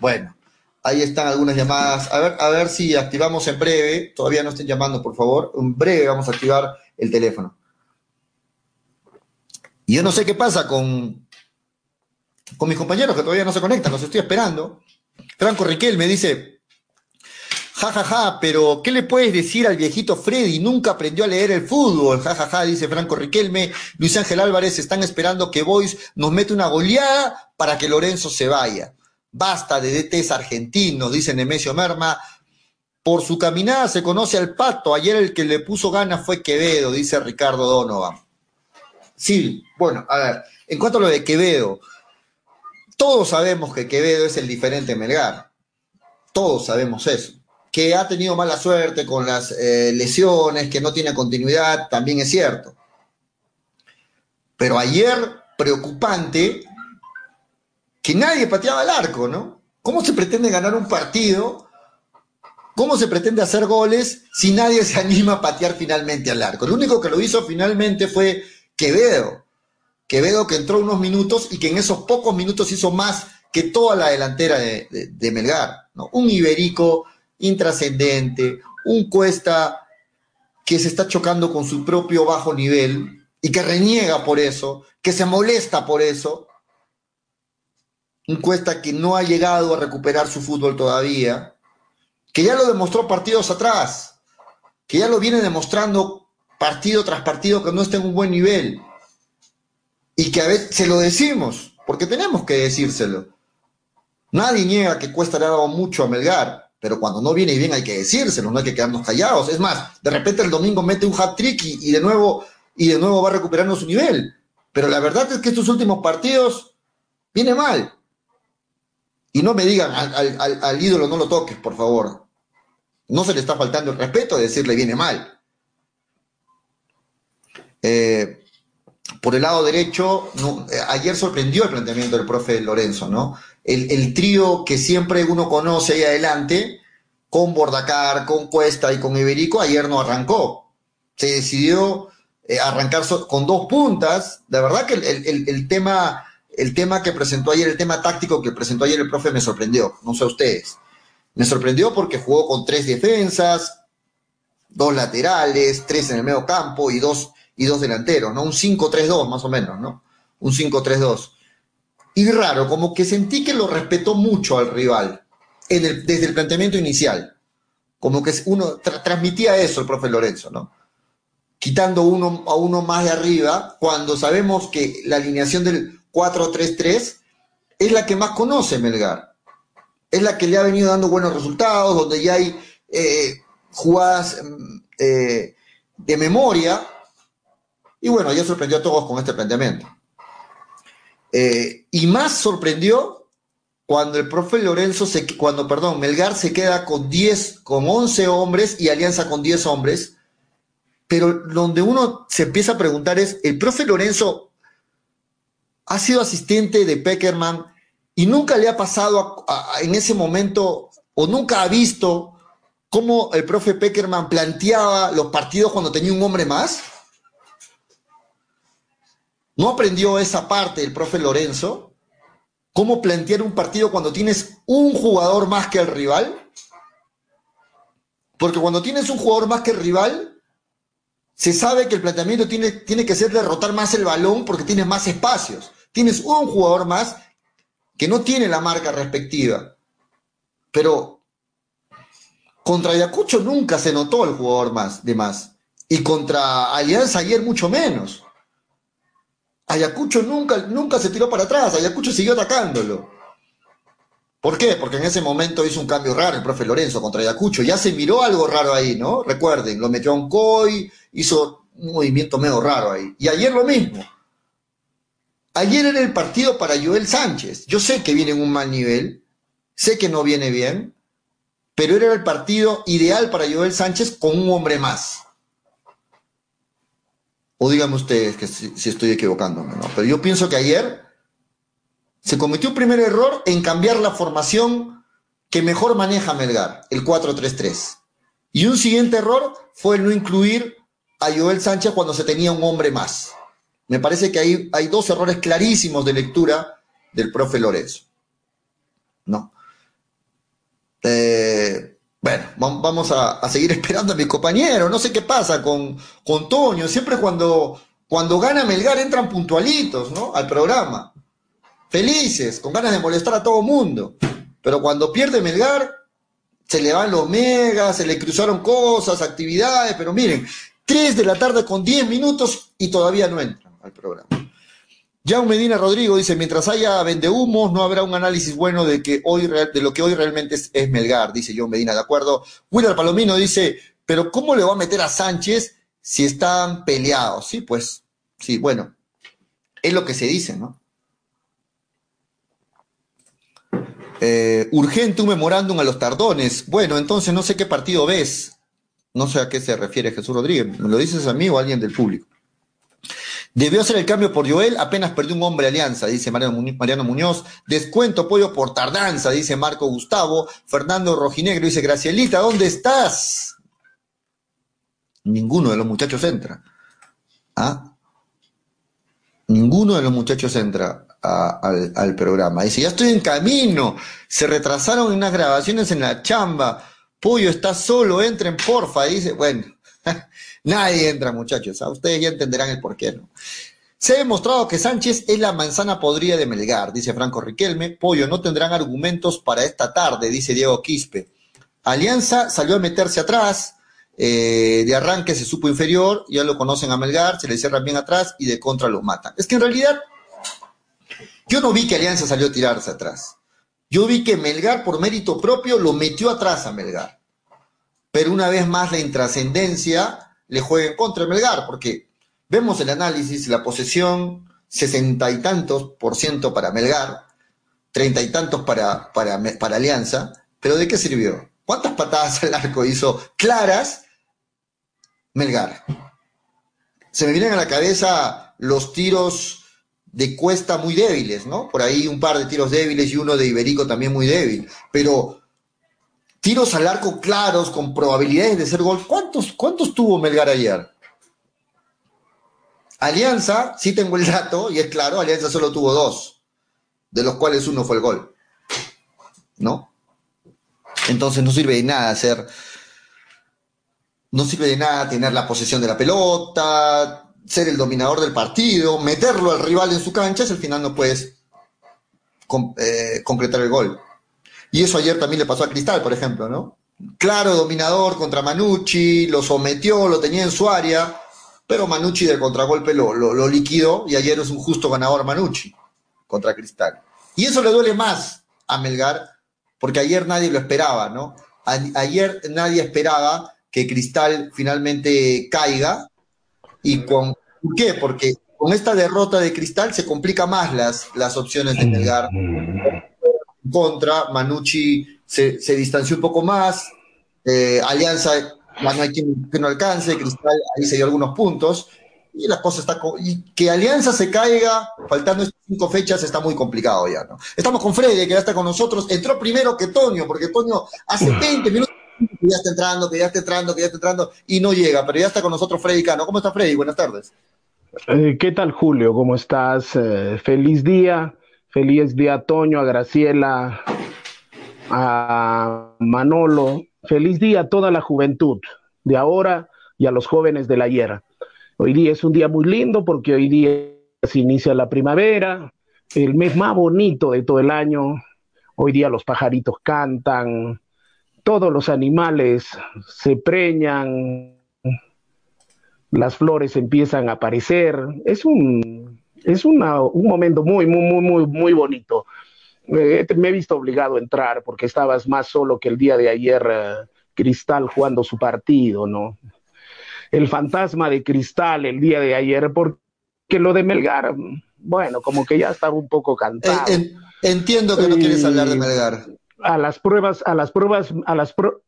Bueno, ahí están algunas llamadas. A ver, a ver si activamos en breve. Todavía no estén llamando, por favor. En breve vamos a activar el teléfono. Y yo no sé qué pasa con, con mis compañeros que todavía no se conectan, los estoy esperando. Franco Riquel me dice, ja, ja, ja, pero ¿qué le puedes decir al viejito Freddy? Nunca aprendió a leer el fútbol, ja, ja, ja, dice Franco Riquelme. Luis Ángel Álvarez están esperando que Boys nos mete una goleada para que Lorenzo se vaya. Basta de DTs argentinos, dice Nemesio Merma. Por su caminada se conoce al pato. Ayer el que le puso ganas fue Quevedo, dice Ricardo Donovan. Sí, bueno, a ver, en cuanto a lo de Quevedo, todos sabemos que Quevedo es el diferente Melgar. Todos sabemos eso. Que ha tenido mala suerte con las eh, lesiones, que no tiene continuidad, también es cierto. Pero ayer, preocupante, que nadie pateaba el arco, ¿no? ¿Cómo se pretende ganar un partido? ¿Cómo se pretende hacer goles si nadie se anima a patear finalmente al arco? Lo único que lo hizo finalmente fue Quevedo. Quevedo que entró unos minutos y que en esos pocos minutos hizo más que toda la delantera de, Melgar. ¿no? Un Iberico intrascendente, un Cuesta que se está chocando con su propio bajo nivel y que reniega por eso, que se molesta por eso. Un Cuesta que no ha llegado a recuperar su fútbol todavía, que ya lo demostró partidos atrás, que ya lo viene demostrando partido tras partido que no esté en un buen nivel. Y que a veces se lo decimos, porque tenemos que decírselo. Nadie niega que Cuesta le ha dado mucho a Melgar, pero cuando no viene bien hay que decírselo, no hay que quedarnos callados. Es más, de repente el domingo mete un hat-trick y, de nuevo, y de nuevo va recuperando su nivel. Pero la verdad es que estos últimos partidos viene mal. Y no me digan al, ídolo no lo toques, por favor. No se le está faltando el respeto de decirle viene mal. Eh, por el lado derecho, eh, ayer sorprendió el planteamiento del profe Lorenzo, ¿no? El, trío que siempre uno conoce ahí adelante, con Bordacar, con Cuesta y con Iberico, ayer no arrancó. Se decidió eh, arrancar con dos puntas. De verdad que el, tema, el tema que presentó ayer, el tema táctico que presentó ayer el profe me sorprendió, no sé ustedes. Me sorprendió porque jugó con tres defensas, dos laterales, tres en el medio campo y dos y dos delanteros, ¿no? Un 5-3-2 más o menos, ¿no? Un 5-3-2. Y raro, como que sentí que lo respetó mucho al rival desde el planteamiento inicial. Como que uno transmitía eso el profe Lorenzo, ¿no? Quitando uno a uno más de arriba, cuando sabemos que la alineación del 4-3-3 es la que más conoce Melgar. Es la que le ha venido dando buenos resultados, donde ya hay eh, jugadas mm, eh, de memoria, y bueno, ya sorprendió a todos con este planteamiento. Eh, y más sorprendió cuando el profe Lorenzo, se, cuando, perdón, Melgar se queda con 10, con 11 hombres y Alianza con 10 hombres. Pero donde uno se empieza a preguntar es, ¿el profe Lorenzo ha sido asistente de Peckerman y nunca le ha pasado en ese momento o nunca ha visto cómo el profe Peckerman planteaba los partidos cuando tenía un hombre más? ¿No aprendió esa parte el profe Lorenzo? ¿Cómo plantear un partido cuando tienes un jugador más que el rival? Porque cuando tienes un jugador más que el rival, se sabe que el planteamiento tiene, tiene que ser derrotar más el balón porque tienes más espacios. Tienes un jugador más que no tiene la marca respectiva. Pero contra Ayacucho nunca se notó el jugador más de más. Y contra Alianza ayer mucho menos. Ayacucho nunca, nunca se tiró para atrás, Ayacucho siguió atacándolo. ¿Por qué? Porque en ese momento hizo un cambio raro el profe Lorenzo contra Ayacucho. Ya se miró algo raro ahí, ¿no? Recuerden, lo metió a un COI, hizo un movimiento medio raro ahí. Y ayer lo mismo. Ayer era el partido para Joel Sánchez. Yo sé que viene en un mal nivel, sé que no viene bien, pero era el partido ideal para Joel Sánchez con un hombre más. O díganme ustedes que si, estoy equivocándome, ¿no? Pero yo pienso que ayer se cometió un primer error en cambiar la formación que mejor maneja Melgar, el 4-3-3. Y un siguiente error fue el no incluir a Joel Sánchez cuando se tenía un hombre más. Me parece que hay, hay dos errores clarísimos de lectura del profe Lorenzo. ¿No? Eh, bueno, vamos a, seguir esperando a mi compañero. No sé qué pasa con, con Toño. Siempre cuando, cuando gana Melgar entran puntualitos, ¿no? Al programa. Felices, con ganas de molestar a todo mundo. Pero cuando pierde Melgar, se le van los megas, se le cruzaron cosas, actividades. Pero miren, 3 de la tarde con 10 minutos y todavía no entran al programa. Jaume Medina Rodrigo dice, mientras haya vendehumos, no habrá un análisis bueno de, que hoy, de lo que hoy realmente es, Melgar, dice John Medina, ¿de acuerdo? Willard Palomino dice, pero ¿cómo le va a meter a Sánchez si están peleados? Sí, pues, sí, bueno, es lo que se dice, ¿no? Eh, urgente un memorándum a los tardones. Bueno, entonces no sé qué partido ves. No sé a qué se refiere Jesús Rodríguez. ¿Me lo dices a mí o a alguien del público? Debió hacer el cambio por Joel, apenas perdió un hombre alianza, dice Mariano Muñoz. Descuento apoyo por tardanza, dice Marco Gustavo. Fernando Rojinegro dice, Gracielita, ¿dónde estás? Ninguno de los muchachos entra. ¿Ah? Ninguno de los muchachos entra al, al, programa. Dice, ya estoy en camino. Se retrasaron unas grabaciones en la chamba. Pollo está solo, entren porfa. Dice, bueno, Nadie entra, muchachos. ¿ah? Ustedes ya entenderán el porqué, ¿no? Se ha demostrado que Sánchez es la manzana podrida de Melgar, dice Franco Riquelme. Pollo, no tendrán argumentos para esta tarde, dice Diego Quispe. Alianza salió a meterse atrás, eh, de arranque se supo inferior, ya lo conocen a Melgar, se le cierran bien atrás y de contra lo matan. Es que en realidad yo no vi que Alianza salió a tirarse atrás. yo vi que Melgar por mérito propio lo metió atrás a Melgar. Pero una vez más la intrascendencia le juega contra Melgar, porque vemos el análisis, la posesión, sesenta y tantos por ciento para Melgar, treinta y tantos para, para, para Alianza, pero ¿de qué sirvió? ¿Cuántas patadas al arco hizo claras Melgar? Se me vienen a la cabeza los tiros de Cuesta muy débiles, ¿no? Por ahí un par de tiros débiles y uno de Iberico también muy débil. Pero tiros al arco claros, con probabilidades de ser gol. ¿Cuántos, cuántos tuvo Melgar ayer? Alianza, sí tengo el dato, y es claro, Alianza solo tuvo dos, de los cuales uno fue el gol. ¿No? Entonces no sirve de nada hacer. No sirve de nada tener la posesión de la pelota, ser el dominador del partido, meterlo al rival en su cancha, si al final no puedes eh, concretar el gol. Y eso ayer también le pasó a Cristal, por ejemplo, ¿no? Claro, dominador contra Manucci, lo sometió, lo tenía en su área, pero Manucci del contragolpe lo, lo, liquidó y ayer es un justo ganador Manucci contra Cristal. Y eso le duele más a Melgar, porque ayer nadie lo esperaba, ¿no? ayer nadie esperaba que Cristal finalmente caiga y con ¿Por qué? Porque con esta derrota de Cristal se complica más las, las opciones de Melgar. Contra, Manucci se, se distanció un poco más, eh, Alianza, no hay quien que no alcance, Cristal ahí se dio algunos puntos, y la cosa está. Y que Alianza se caiga, faltando estas cinco fechas, está muy complicado ya, ¿no? Estamos con Freddy, que ya está con nosotros. Entró primero que Toño, porque Toño hace 20 minutos que ya está entrando, que ya está entrando, que ya está entrando, y no llega, pero ya está con nosotros Freddy Cano. ¿Cómo está Freddy? Buenas tardes. Eh, ¿Qué tal, Julio? ¿Cómo estás? Eh, feliz día. Feliz día a Toño, a Graciela, a Manolo. Feliz día a toda la juventud de ahora y a los jóvenes del ayer. Hoy día es un día muy lindo porque hoy día se inicia la primavera, el mes más bonito de todo el año. Hoy día los pajaritos cantan, todos los animales se preñan, las flores empiezan a aparecer. Es un, es un momento muy, muy, muy, muy, muy bonito. me he visto obligado a entrar porque estabas más solo que el día de ayer, eh, Cristal jugando su partido, ¿no? El fantasma de Cristal el día de ayer, porque lo de Melgar, bueno, como que ya estaba un poco cantado. entiendo que no quieres hablar de Melgar. A las pruebas, a las pruebas, a las pruebas.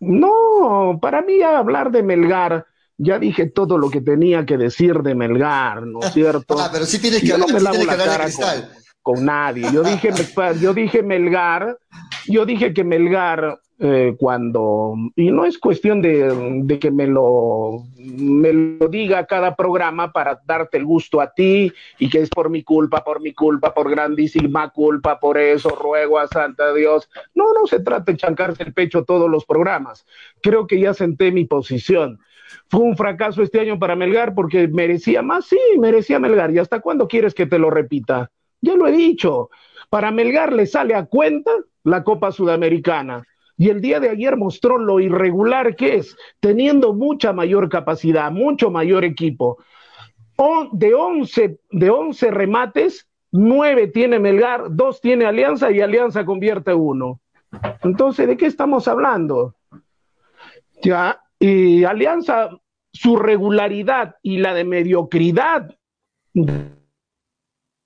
No, para mí hablar de Melgar ya dije todo lo que tenía que decir de Melgar, ¿no es cierto? ah, pero sí tienes que hablar, no me lavo la cara con, nadie. Yo dije, yo dije Melgar, yo dije que Melgar eh, cuando, y no es cuestión de, de, que me lo, me lo diga cada programa para darte el gusto a ti y que es por mi culpa, por mi culpa, por grandísima culpa, por eso ruego a Santa Dios. No, no se trata de chancarse el pecho todos los programas. Creo que ya senté mi posición. Fue un fracaso este año para Melgar porque merecía más, sí, merecía Melgar. ¿Y hasta cuándo quieres que te lo repita? Ya lo he dicho. Para Melgar le sale a cuenta la Copa Sudamericana. Y el día de ayer mostró lo irregular que es, teniendo mucha mayor capacidad, mucho mayor equipo. de 11 de 11 remates, 9 tiene Melgar, 2 tiene Alianza y Alianza convierte uno. Entonces, ¿de qué estamos hablando? Ya, y Alianza, su regularidad y la de mediocridad de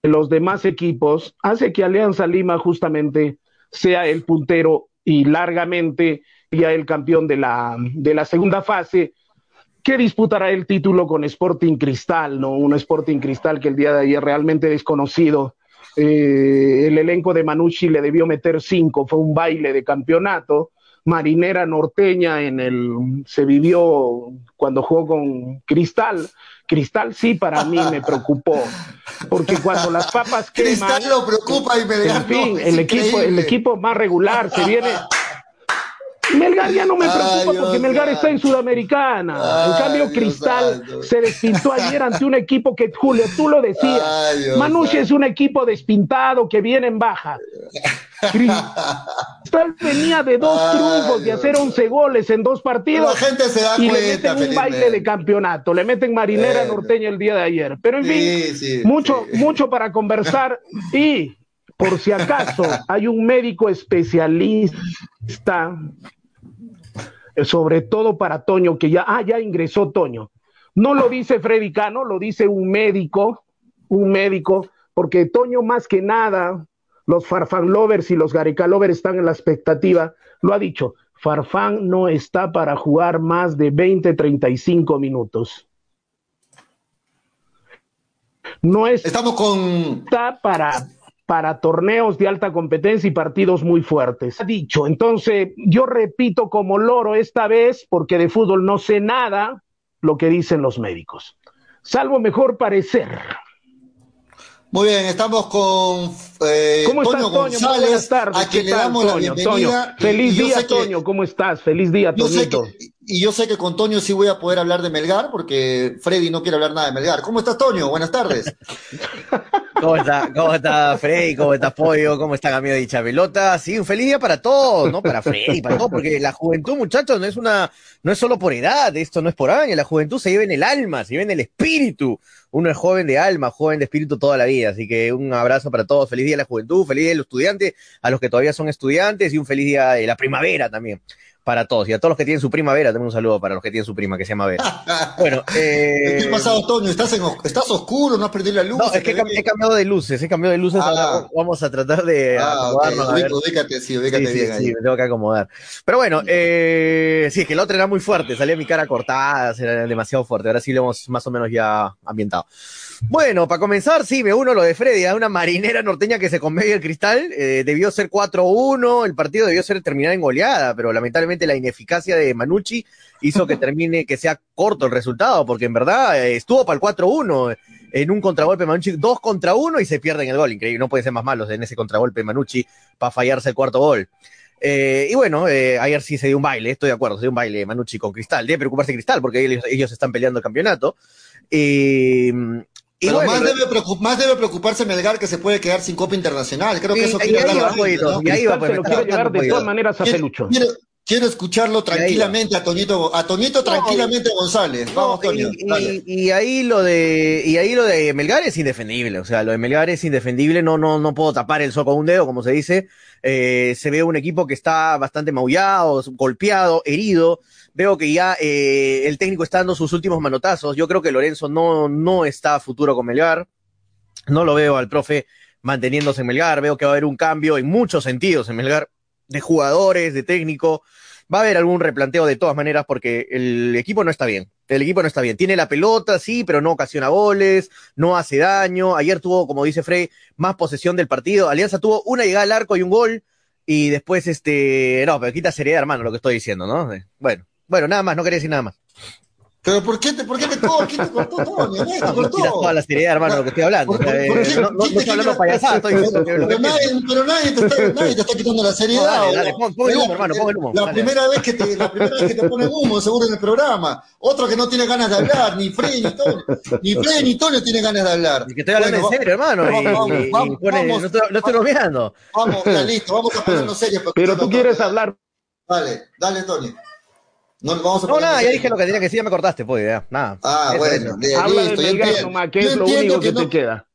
los demás equipos hace que Alianza Lima justamente sea el puntero y largamente ya el campeón de la, de la segunda fase, que disputará el título con Sporting Cristal, ¿no? Un Sporting Cristal que el día de ayer realmente desconocido. Eh, el elenco de Manucci le debió meter cinco, fue un baile de campeonato marinera norteña en el se vivió cuando jugó con Cristal. Cristal sí para mí me preocupó, porque cuando las papas queman, Cristal lo preocupa y me En fin, el equipo, el equipo más regular se viene Melgar ya no me preocupa porque Melgar está en Sudamericana. en cambio, Cristal se despintó ayer ante un equipo que, Julio, tú lo decías. Manuche es un equipo despintado que viene en baja. Cristal venía de dos triunfos, de hacer 11 goles en dos partidos. La gente se da y le meten un baile de campeonato. Le meten marinera norteña el día de ayer. Pero en fin, mucho, mucho para conversar. Y por si acaso hay un médico especialista, sobre todo para Toño, que ya, ah, ya ingresó Toño. No lo dice Freddy Cano, lo dice un médico, un médico, porque Toño más que nada, los Farfán Lovers y los Gareca Lovers están en la expectativa, lo ha dicho, Farfán no está para jugar más de 20, 35 minutos. No es, Estamos con. Está para, para torneos de alta competencia y partidos muy fuertes. Ha dicho, entonces yo repito como loro esta vez, porque de fútbol no sé nada, lo que dicen los médicos. Salvo mejor parecer. Muy bien, estamos con eh, ¿Cómo estás, Toño? González, buenas tardes. a quien le damos Toño, la bienvenida. Toño. Feliz día, Toño, ¿cómo estás? Feliz día, Toñito. Y yo sé que con Toño sí voy a poder hablar de Melgar, porque Freddy no quiere hablar nada de Melgar. ¿Cómo estás, Toño? Buenas tardes. ¿Cómo está, ¿Cómo está Freddy? ¿Cómo está Pollo? ¿Cómo está de dicha pelota? Sí, un feliz día para todos, ¿no? Para Freddy, para todos, porque la juventud, muchachos, no es una, no es solo por edad, esto no es por año, la juventud se lleva en el alma, se lleva en el espíritu. Uno es joven de alma, joven de espíritu toda la vida, así que un abrazo para todos, feliz día de la juventud, feliz día de los estudiantes, a los que todavía son estudiantes y un feliz día de la primavera también para todos. Y a todos los que tienen su primavera, también un saludo para los que tienen su prima, que se llama Vera. Bueno, eh... ¿qué ha pasado, Toño? ¿Estás, en, ¿Estás oscuro? ¿No has perdido la luz? No, es que he, cambiado de luces, he cambiado de luces. Ah. Vamos a tratar de ah, acomodarnos. Okay. Ubícate, sí, ubícate sí, bien sí, ahí. Sí, me tengo que acomodar. Pero bueno, eh, sí, es que el otro era muy fuerte, salía mi cara cortada, era demasiado fuerte. Ahora sí lo hemos más o menos ya ambientado. Bueno, para comenzar, sí, me uno lo de Freddy, a una marinera norteña que se conviene el cristal, eh, debió ser 4-1, el partido debió ser terminar en goleada, pero lamentablemente la ineficacia de Manucci hizo que termine, que sea corto el resultado, porque en verdad eh, estuvo para el 4-1 en un contragolpe Manucci, 2 contra 1 y se pierden el gol, increíble, no pueden ser más malos en ese contragolpe Manucci para fallarse el cuarto gol. Eh, y bueno, eh, ayer sí se dio un baile, estoy de acuerdo, se dio un baile Manucci con Cristal. Debe preocuparse Cristal porque ellos, están peleando el campeonato. Eh, y Pero bueno, más, debe más debe preocuparse Melgar que se puede quedar sin Copa Internacional. Creo que eso quiere hablar y ahí va, pues, se lo quiere llevar de todas maneras a Pelucho. quiero- quiero escucharlo tranquilamente a Toñito, a Toñito tranquilamente González. Vamos, No, Toño. y, dale. y- y ahí lo de y ahí lo de Melgar es indefendible, o sea, lo de Melgar es indefendible, no no no puedo tapar el sol con un dedo, como se dice. Eh, se ve un equipo que está bastante maullado, golpeado, herido. Veo que ya eh, el técnico está dando sus últimos manotazos. Yo creo que Lorenzo no no está a futuro con Melgar. No lo veo al profe manteniéndose en Melgar. Veo que va a haber un cambio en muchos sentidos en Melgar, de jugadores, de técnico. Va a haber algún replanteo de todas maneras porque el equipo no está bien. El equipo no está bien. Tiene la pelota, sí, pero no ocasiona goles, no hace daño. Ayer tuvo, como dice Frey, más posesión del partido. Alianza tuvo una llegada al arco y un gol. Y después, este, no, pero quita seriedad, hermano, lo que estoy diciendo, ¿no? Bueno, bueno, nada más, no quería decir nada más. Pero ¿por qué te, por qué te, cortó? ¿Quién te cortó? ¿Quién te No, cortó? tira toda la seriedad, hermano, lo que estoy hablando. O sea, eh, ¿Por qué? no, no- no ¿Quién te estoy hablando payasada, estoy diciendo Pero nadie, pero nadie te está, nadie te está quitando la seriedad. No, dale, dale, pon- pon el humo, hermano, pon el humo, La dale. primera vez que te, la primera vez que te ponen humo, seguro en el programa. Otro que no tiene ganas de hablar, ni Freddy ni Toño. Ni Freddy ni Toño tiene ganas de hablar. Y que estoy hablando Bueno, en serio, hermano. y- vamos, y- y vamos, pone- vamos. no estoy, no estoy bromeando. Vamos, ya listo, vamos a ponernos serios. Pero tú quieres hablar. Dale, dale, Tony. No, vamos a No, nada, ya dije lo que tenía que decir, ya me cortaste, pues, ya, nada. Ah, Eso, bueno, eso. bien, Habla de listo. yo Melgar entiendo. que Yo es lo entiendo único que no- te queda.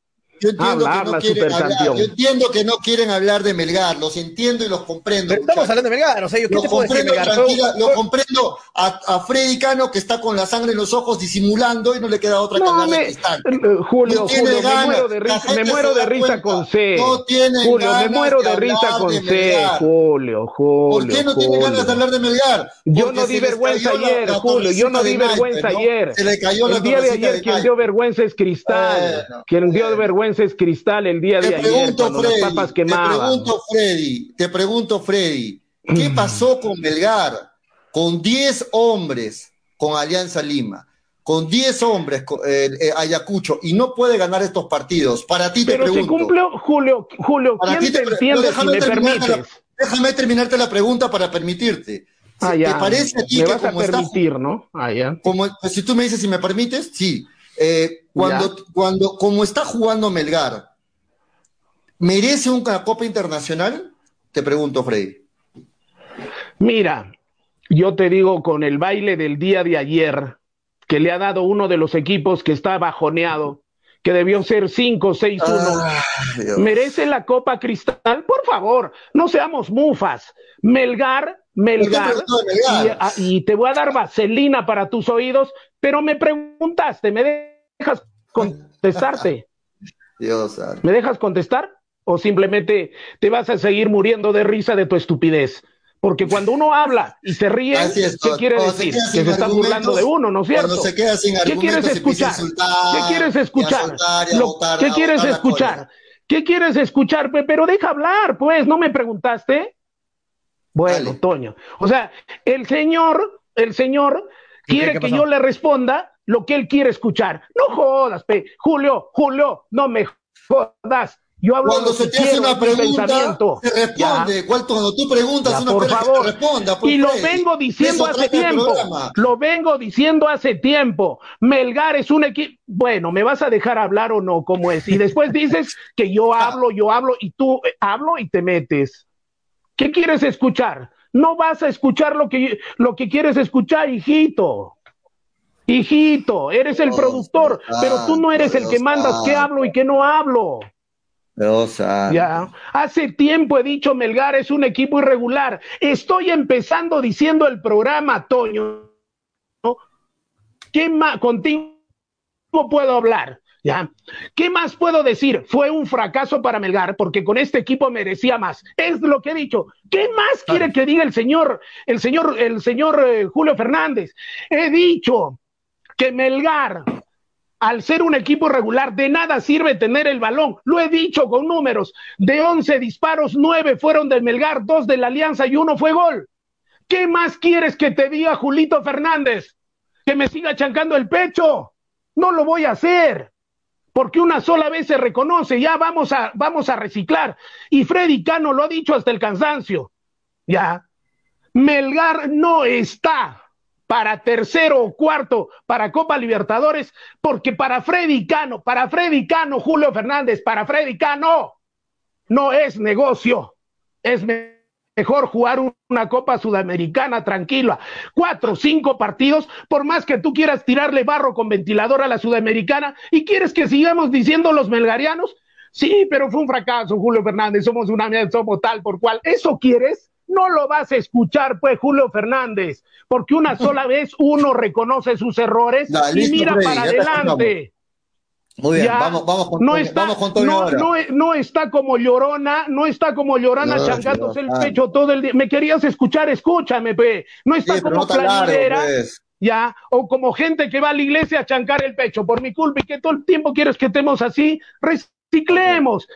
Yo entiendo, que no quieren hablar, yo entiendo que no quieren hablar de Melgar, los entiendo y los comprendo. Pero estamos hablando de Melgar, o sea, yo ¿qué Lo te puedo decir de comprendo, Melgar? Lo comprendo a, a Freddy Cano que está con la sangre en los ojos disimulando y no le queda otra que No, hablar de me, cristal. eh, Julio, No tiene Julio, me ganas, muero de risa, me muero de risa con C. no Julio, me muero de de risa con de C. Julio, Julio. ¿Por qué no tiene ganas de hablar de Melgar? Yo no di vergüenza la- ayer, la Julio. Yo no di vergüenza ayer. Se le cayó la El día de ayer quien dio vergüenza es Cristal. Quien dio vergüenza es Cristal el día de Te ayer pregunto, cuando Freddy, las papas te pregunto, Freddy, te pregunto, Freddy, ¿qué pasó con Melgar? Con 10 hombres con Alianza Lima, con 10 hombres con, eh, eh, Ayacucho, y no puede ganar estos partidos. Para ti te Pero pregunto. cumplió, Julio, Julio, Para ¿quién ti te pre- entiende no, si me terminarte la- permites? déjame terminarte la pregunta para permitirte. Ah, ¿Te ya. parece a ti me que vas a como está permitir, ¿no? Ah, ya. como, pues, si tú me dices si me permites, sí. Eh, cuando, cuando, como está jugando Melgar, ¿merece una Copa Internacional? Te pregunto, Freddy. Mira, yo te digo con el baile del día de ayer que le ha dado uno de los equipos que está bajoneado, que debió ser 5-6-1. ¿Merece la Copa Cristal? Por favor, no seamos mufas. Melgar, Melgar, y, te voy a dar vaselina para tus oídos, pero me preguntaste, ¿me dejas contestarte? Dios, ¿Me dejas contestar? ¿O simplemente te vas a seguir muriendo de risa de tu estupidez? Porque cuando uno habla y se ríe, ¿qué quiere decir? Que se está burlando de uno, ¿no es cierto? Se queda sin ¿Qué quieres escuchar? ¿Qué quieres escuchar? ¿Qué quieres escuchar? ¿Qué quieres escuchar? Pero deja hablar, pues, ¿no me preguntaste? Bueno, Toño. O sea, el señor, el señor quiere que yo le responda lo que él quiere escuchar. No jodas, pe. Julio, Julio, no me jodas. Yo hablo cuando se te hace una pregunta, se responde. Cuando tú preguntas, una por favor. responda. Pues, y lo vengo diciendo hace tiempo. Lo vengo diciendo hace tiempo. Melgar es un equipo. Bueno, ¿me vas a dejar hablar o no? ¿Cómo es? Y después dices que yo hablo, yo hablo, y tú eh, hablo y te metes. ¿Qué quieres escuchar? No vas a escuchar lo que, lo que quieres escuchar, hijito. Hijito, eres el productor, pero tú no eres el que mandas qué hablo y qué no hablo. Ya. Hace tiempo he dicho Melgar es un equipo irregular. Estoy empezando diciendo el programa, Toño. ¿Qué más contigo puedo hablar? ¿Ya? ¿Qué más puedo decir? Fue un fracaso para Melgar porque con este equipo merecía más. Es lo que he dicho. ¿Qué más quiere que diga el señor, el señor, el señor eh, Julio Fernández? He dicho que Melgar al ser un equipo regular, de nada sirve tener el balón. Lo he dicho con números. De 11 disparos, 9 fueron del Melgar, 2 de la Alianza y uno fue gol. ¿Qué más quieres que te diga Julito Fernández? ¿Que me siga chancando el pecho? No lo voy a hacer. Porque una sola vez se reconoce, ya vamos a, vamos a reciclar. Y Freddy Cano lo ha dicho hasta el cansancio. Ya. Melgar no está para tercero o cuarto para Copa Libertadores, porque para Freddy Cano, para Freddy Cano, Julio Fernández, para Freddy Cano, no es negocio, es mejor jugar una Copa Sudamericana tranquila, cuatro, cinco partidos, por más que tú quieras tirarle barro con ventilador a la Sudamericana y quieres que sigamos diciendo los melgarianos, sí, pero fue un fracaso, Julio Fernández, somos una somos tal por cual, ¿eso quieres? no lo vas a escuchar, pues, Julio Fernández, porque una sola vez uno reconoce sus errores y mira para adelante. Muy bien, vamos, vamos con no está, no, no, está como llorona, no está como llorona no, el pecho todo el día. Me querías escuchar, escúchame, pe. No está como planidera, pues. ya, o como gente que va a la iglesia a chancar el pecho por mi culpa y que todo el tiempo quieres que estemos así. Reciclemos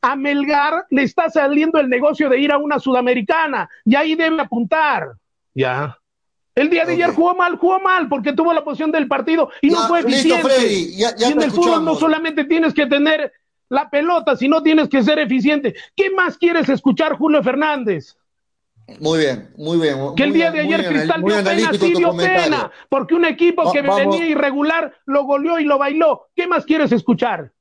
a Melgar le está saliendo el negocio de ir a una sudamericana y ahí debe apuntar. Ya. El día de ayer jugó mal, jugó mal porque tuvo la posición del partido y no fue eficiente. y en el fútbol no solamente tienes que tener la pelota, sino tienes que ser eficiente. ¿Qué más quieres escuchar, Julio Fernández? Muy bien, muy bien. Que el día de ayer Cristal dio pena, sí dio pena, porque un equipo que venía irregular lo goleó y lo bailó. ¿Qué más quieres escuchar?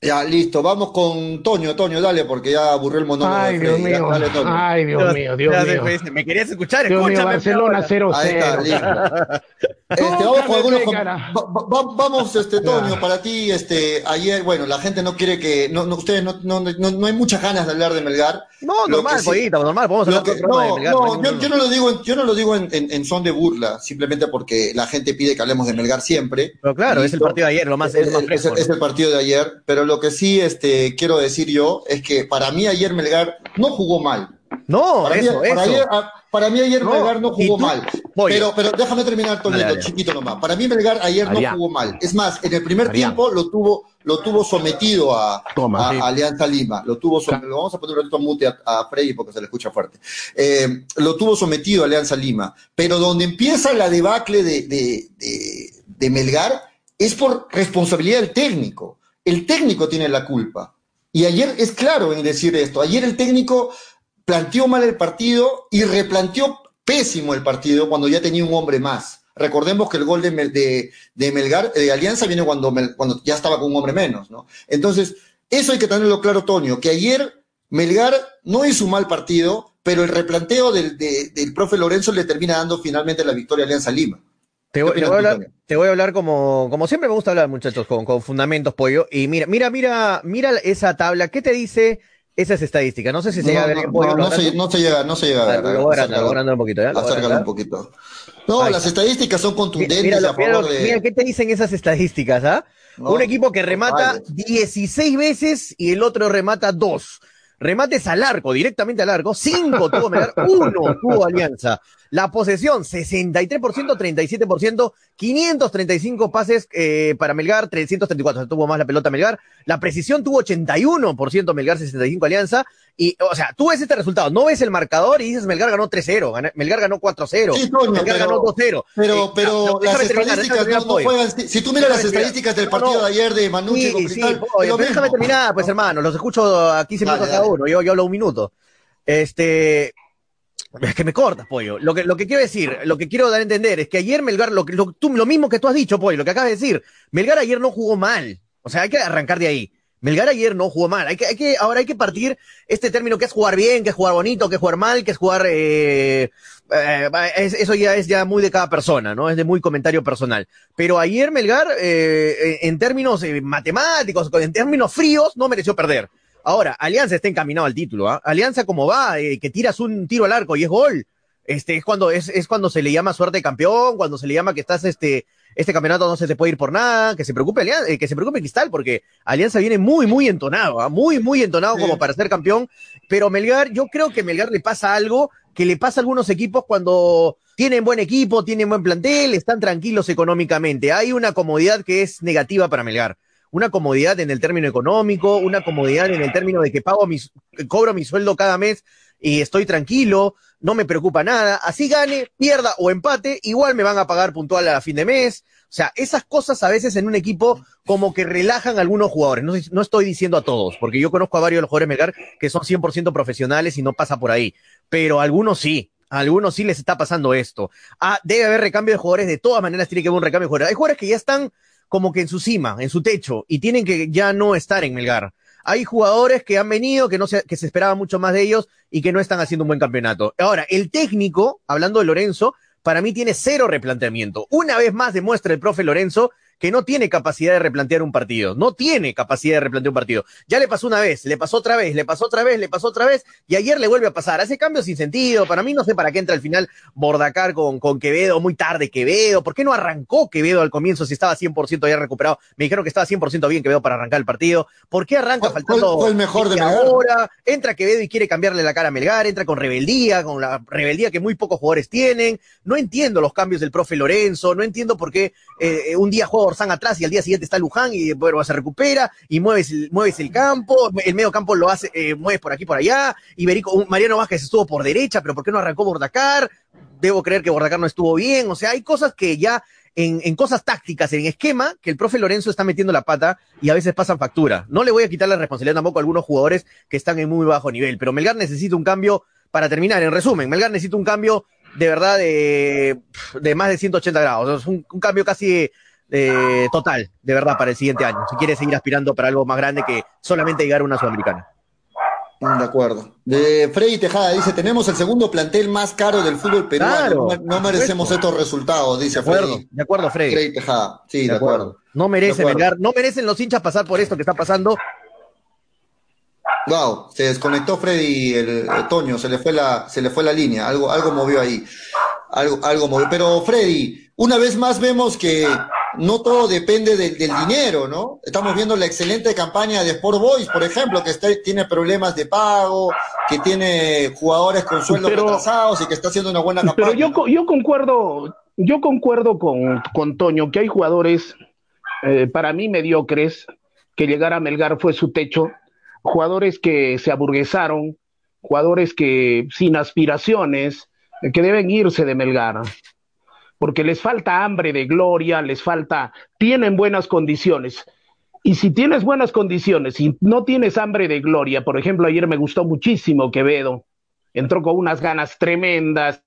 Ya, listo, vamos con Toño, Toño, dale, porque ya aburrió el monólogo. Ay, Dios mío. Ay, Dios mío, Dios mío. Me querías escuchar, Dios mío, Barcelona 0-0. Este, vamos con algunos. vamos, este, Toño, para ti, este, ayer, bueno, la gente no quiere que, no, no ustedes no, no, no, hay muchas ganas de hablar de Melgar. No, normal, pollito, normal, podemos hablar no, de Melgar. No, yo, yo, no lo digo, yo no lo digo en, en, son de burla, simplemente porque la gente pide que hablemos de Melgar siempre. Pero claro, es el partido de ayer, lo más, es, es, es el partido de ayer, pero lo que sí este, quiero decir yo es que para mí ayer Melgar no jugó mal. No, para eso, mí, eso. Para, ayer, para, mí ayer Melgar no jugó mal. Pero, pero déjame terminar, Toñito, chiquito nomás. Para mí Melgar ayer no jugó mal. Es más, en el primer tiempo lo tuvo, lo tuvo sometido a, Alianza Lima. Lo tuvo lo vamos a poner un ratito mute a, Freddy porque se le escucha fuerte. Eh, lo tuvo sometido a Alianza Lima. Pero donde empieza la debacle de, de, de, de Melgar es por responsabilidad del técnico el técnico tiene la culpa. Y ayer es claro en decir esto. Ayer el técnico planteó mal el partido y replanteó pésimo el partido cuando ya tenía un hombre más. Recordemos que el gol de, Melgar, de Alianza, viene cuando, ya estaba con un hombre menos, ¿no? Entonces, eso hay que tenerlo claro, Tonio, que ayer Melgar no hizo un mal partido, pero el replanteo del, del profe Lorenzo le termina dando finalmente la victoria a Alianza Lima. Te voy, a hablar, te voy, a hablar, como, como siempre me gusta hablar, muchachos, con, con fundamentos, pollo. Y mira, mira, mira, mira esa tabla. ¿Qué te dice esas estadísticas? No sé si se llega a ver. No, no, se, no, se, llega, no se llega a ver. Lo voy a un poquito. ¿eh? Acércalo un poquito. No, las estadísticas son contundentes mira, a favor de... mira, ¿qué te dicen esas estadísticas? ¿ah? un equipo que remata 16 veces y el otro remata 2. Remates al arco, directamente al arco, 5 tuvo Melgar, 1 tuvo Alianza. La posesión, 63%, 37%, 535 pases eh, para Melgar, 334, tuvo más la pelota Melgar. La precisión tuvo 81%, Melgar 65 Alianza. Y, o sea, tú ves este resultado, no ves el marcador y dices Melgar ganó 3-0, Melgar ganó 4-0, sí, Melgar ganó 2-0. Pero, eh, pero las estadísticas no, juegan. Si, tú miras las estadísticas del partido de ayer de Manucci con Cristal, sí, déjame terminar, pues hermano, los escucho a 15 minutos cada uno, yo, yo hablo un minuto. Este, es que me cortas, pollo. Lo que, lo que quiero decir, lo que quiero dar a entender es que ayer Melgar, lo, lo, tú, lo mismo que tú has dicho, pollo, lo que acabas de decir, Melgar ayer no jugó mal. O sea, hay que arrancar de ahí. Melgar ayer no jugó mal. Hay que, hay que, ahora hay que partir este término que es jugar bien, que es jugar bonito, que es jugar mal, que es jugar, eh, eh, eso ya es ya muy de cada persona, ¿no? Es de muy comentario personal. Pero ayer Melgar, eh, en términos eh, matemáticos, en términos fríos, no mereció perder. Ahora, Alianza está encaminado al título, ¿ah? Alianza como va, eh, que tiras un tiro al arco y es gol. Este, es cuando, es, es cuando se le llama suerte de campeón, cuando se le llama que estás, este, este campeonato no se te puede ir por nada, que se preocupe Alianza, eh, que se preocupe Cristal, porque Alianza viene muy, muy entonado, ¿ah? muy, muy entonado como para ser campeón, pero Melgar, yo creo que Melgar le pasa algo que le pasa a algunos equipos cuando tienen buen equipo, tienen buen plantel, están tranquilos económicamente. Hay una comodidad que es negativa para Melgar. Una comodidad en el término económico, una comodidad en el término de que pago mis, cobro mi sueldo cada mes y estoy tranquilo, no me preocupa nada, así gane, pierda o empate, igual me van a pagar puntual a fin de mes. O sea, esas cosas a veces en un equipo como que relajan a algunos jugadores. No, no estoy diciendo a todos, porque yo conozco a varios de los jugadores Melgar que son 100% profesionales y no pasa por ahí. Pero algunos sí, a algunos sí les está pasando esto. Ah, debe haber recambio de jugadores, de todas maneras tiene que haber un recambio de jugadores. Hay jugadores que ya están como que en su cima, en su techo, y tienen que ya no estar en Melgar hay jugadores que han venido, que no se, que se esperaba mucho más de ellos y que no están haciendo un buen campeonato. Ahora, el técnico, hablando de Lorenzo, para mí tiene cero replanteamiento. Una vez más demuestra el profe Lorenzo que no tiene capacidad de replantear un partido. No tiene capacidad de replantear un partido. Ya le pasó una vez, le pasó otra vez, le pasó otra vez, le pasó otra vez, y ayer le vuelve a pasar. Hace cambios sin sentido. Para mí no sé para qué entra al final Bordacar con, con Quevedo, muy tarde Quevedo. ¿Por qué no arrancó Quevedo al comienzo si estaba 100% ya recuperado? Me dijeron que estaba 100% bien Quevedo para arrancar el partido. ¿Por qué arranca faltando fue el mejor de ahora? Entra Quevedo y quiere cambiarle la cara a Melgar, entra con rebeldía, con la rebeldía que muy pocos jugadores tienen. No entiendo los cambios del profe Lorenzo, no entiendo por qué eh, un día juega Orsán atrás y al día siguiente está Luján y bueno, se recupera y mueves, mueves el campo, el medio campo lo hace, eh, mueves por aquí, por allá, Iberico, Mariano Vázquez estuvo por derecha, pero ¿por qué no arrancó Bordacar? Debo creer que Bordacar no estuvo bien, o sea, hay cosas que ya en, cosas tácticas, en esquema, que el profe Lorenzo está metiendo la pata y a veces pasan factura. No le voy a quitar la responsabilidad tampoco a algunos jugadores que están en muy bajo nivel, pero Melgar necesita un cambio para terminar. En resumen, Melgar necesita un cambio de verdad de, de más de 180 grados. un, un cambio casi eh, total, de verdad, para el siguiente año. Si quiere seguir aspirando para algo más grande que solamente llegar a una sudamericana. De acuerdo. De Freddy Tejada dice, tenemos el segundo plantel más caro del fútbol peruano. no, merecemos estos resultados, dice de acuerdo, De acuerdo, Freddy. Freddy Tejada, sí, de, acuerdo. No merece no merecen los hinchas pasar por esto que está pasando. Wow, se desconectó Freddy el, otoño, se le fue la, se le fue la línea, algo, algo movió ahí. Algo, algo movió. Pero Freddy, una vez más vemos que no todo depende del dinero, ¿no? Estamos viendo la excelente campaña de Sport Boys, por ejemplo, que está, tiene problemas de pago, que tiene jugadores con sueldos retrasados y que está haciendo una buena campaña. Pero yo, yo concuerdo, yo concuerdo con, con Toño que hay jugadores, eh, para mí mediocres, que llegar a Melgar fue su techo, jugadores que se aburguesaron, jugadores que sin aspiraciones, que deben irse de Melgar porque les falta hambre de gloria, les falta, tienen buenas condiciones. Y si tienes buenas condiciones y no tienes hambre de gloria, por ejemplo, ayer me gustó muchísimo Quevedo, entró con unas ganas tremendas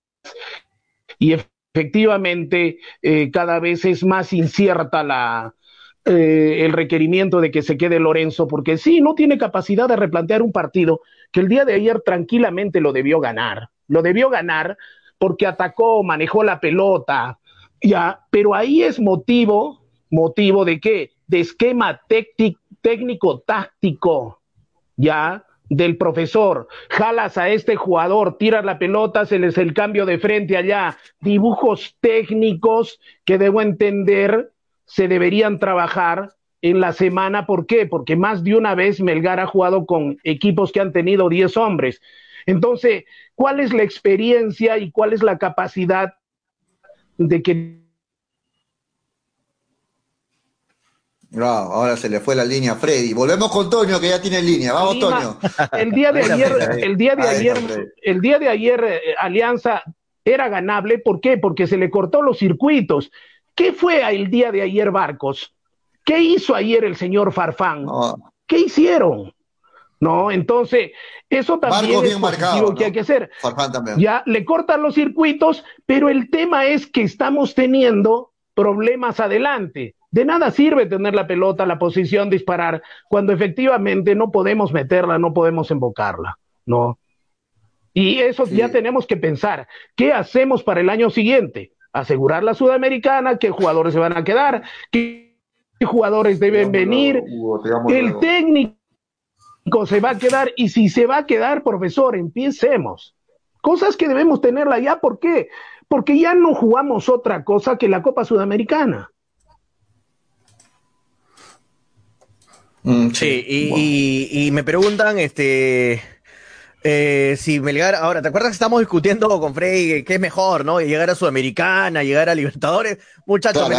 y efectivamente eh, cada vez es más incierta la, eh, el requerimiento de que se quede Lorenzo, porque sí, no tiene capacidad de replantear un partido que el día de ayer tranquilamente lo debió ganar. Lo debió ganar porque atacó, manejó la pelota, Ya, pero ahí es motivo, motivo de qué? De esquema técnico táctico, ya, del profesor. Jalas a este jugador, tiras la pelota, se les el cambio de frente allá. Dibujos técnicos que debo entender se deberían trabajar en la semana. ¿Por qué? Porque más de una vez Melgar ha jugado con equipos que han tenido 10 hombres. Entonces, ¿cuál es la experiencia y cuál es la capacidad de que ahora se le fue la línea a Freddy. Volvemos con Toño, que ya tiene línea. Vamos, Toño. El día de ayer, el día de ayer, el día de ayer, eh, Alianza era ganable. ¿Por qué? Porque se le cortó los circuitos. ¿Qué fue el día de ayer, Barcos? ¿Qué hizo ayer el señor Farfán? ¿Qué hicieron? No, entonces, eso también es positivo que hay que hacer. Ya le cortan los circuitos, pero el tema es que estamos teniendo problemas adelante. De nada sirve tener la pelota, la posición, disparar, cuando efectivamente no podemos meterla, no podemos invocarla, ¿no? Y eso ya tenemos que pensar, ¿qué hacemos para el año siguiente? Asegurar la sudamericana, qué jugadores se van a quedar, qué jugadores deben venir, el técnico se va a quedar y si se va a quedar, profesor, empiecemos. Cosas que debemos tenerla ya, ¿por qué? Porque ya no jugamos otra cosa que la Copa Sudamericana. Mm, sí, y, me preguntan, este, eh, si Melgar, ahora, ¿te acuerdas que estamos discutiendo con Frey qué es mejor, ¿no? Llegar a Sudamericana, llegar a Libertadores. Muchachos,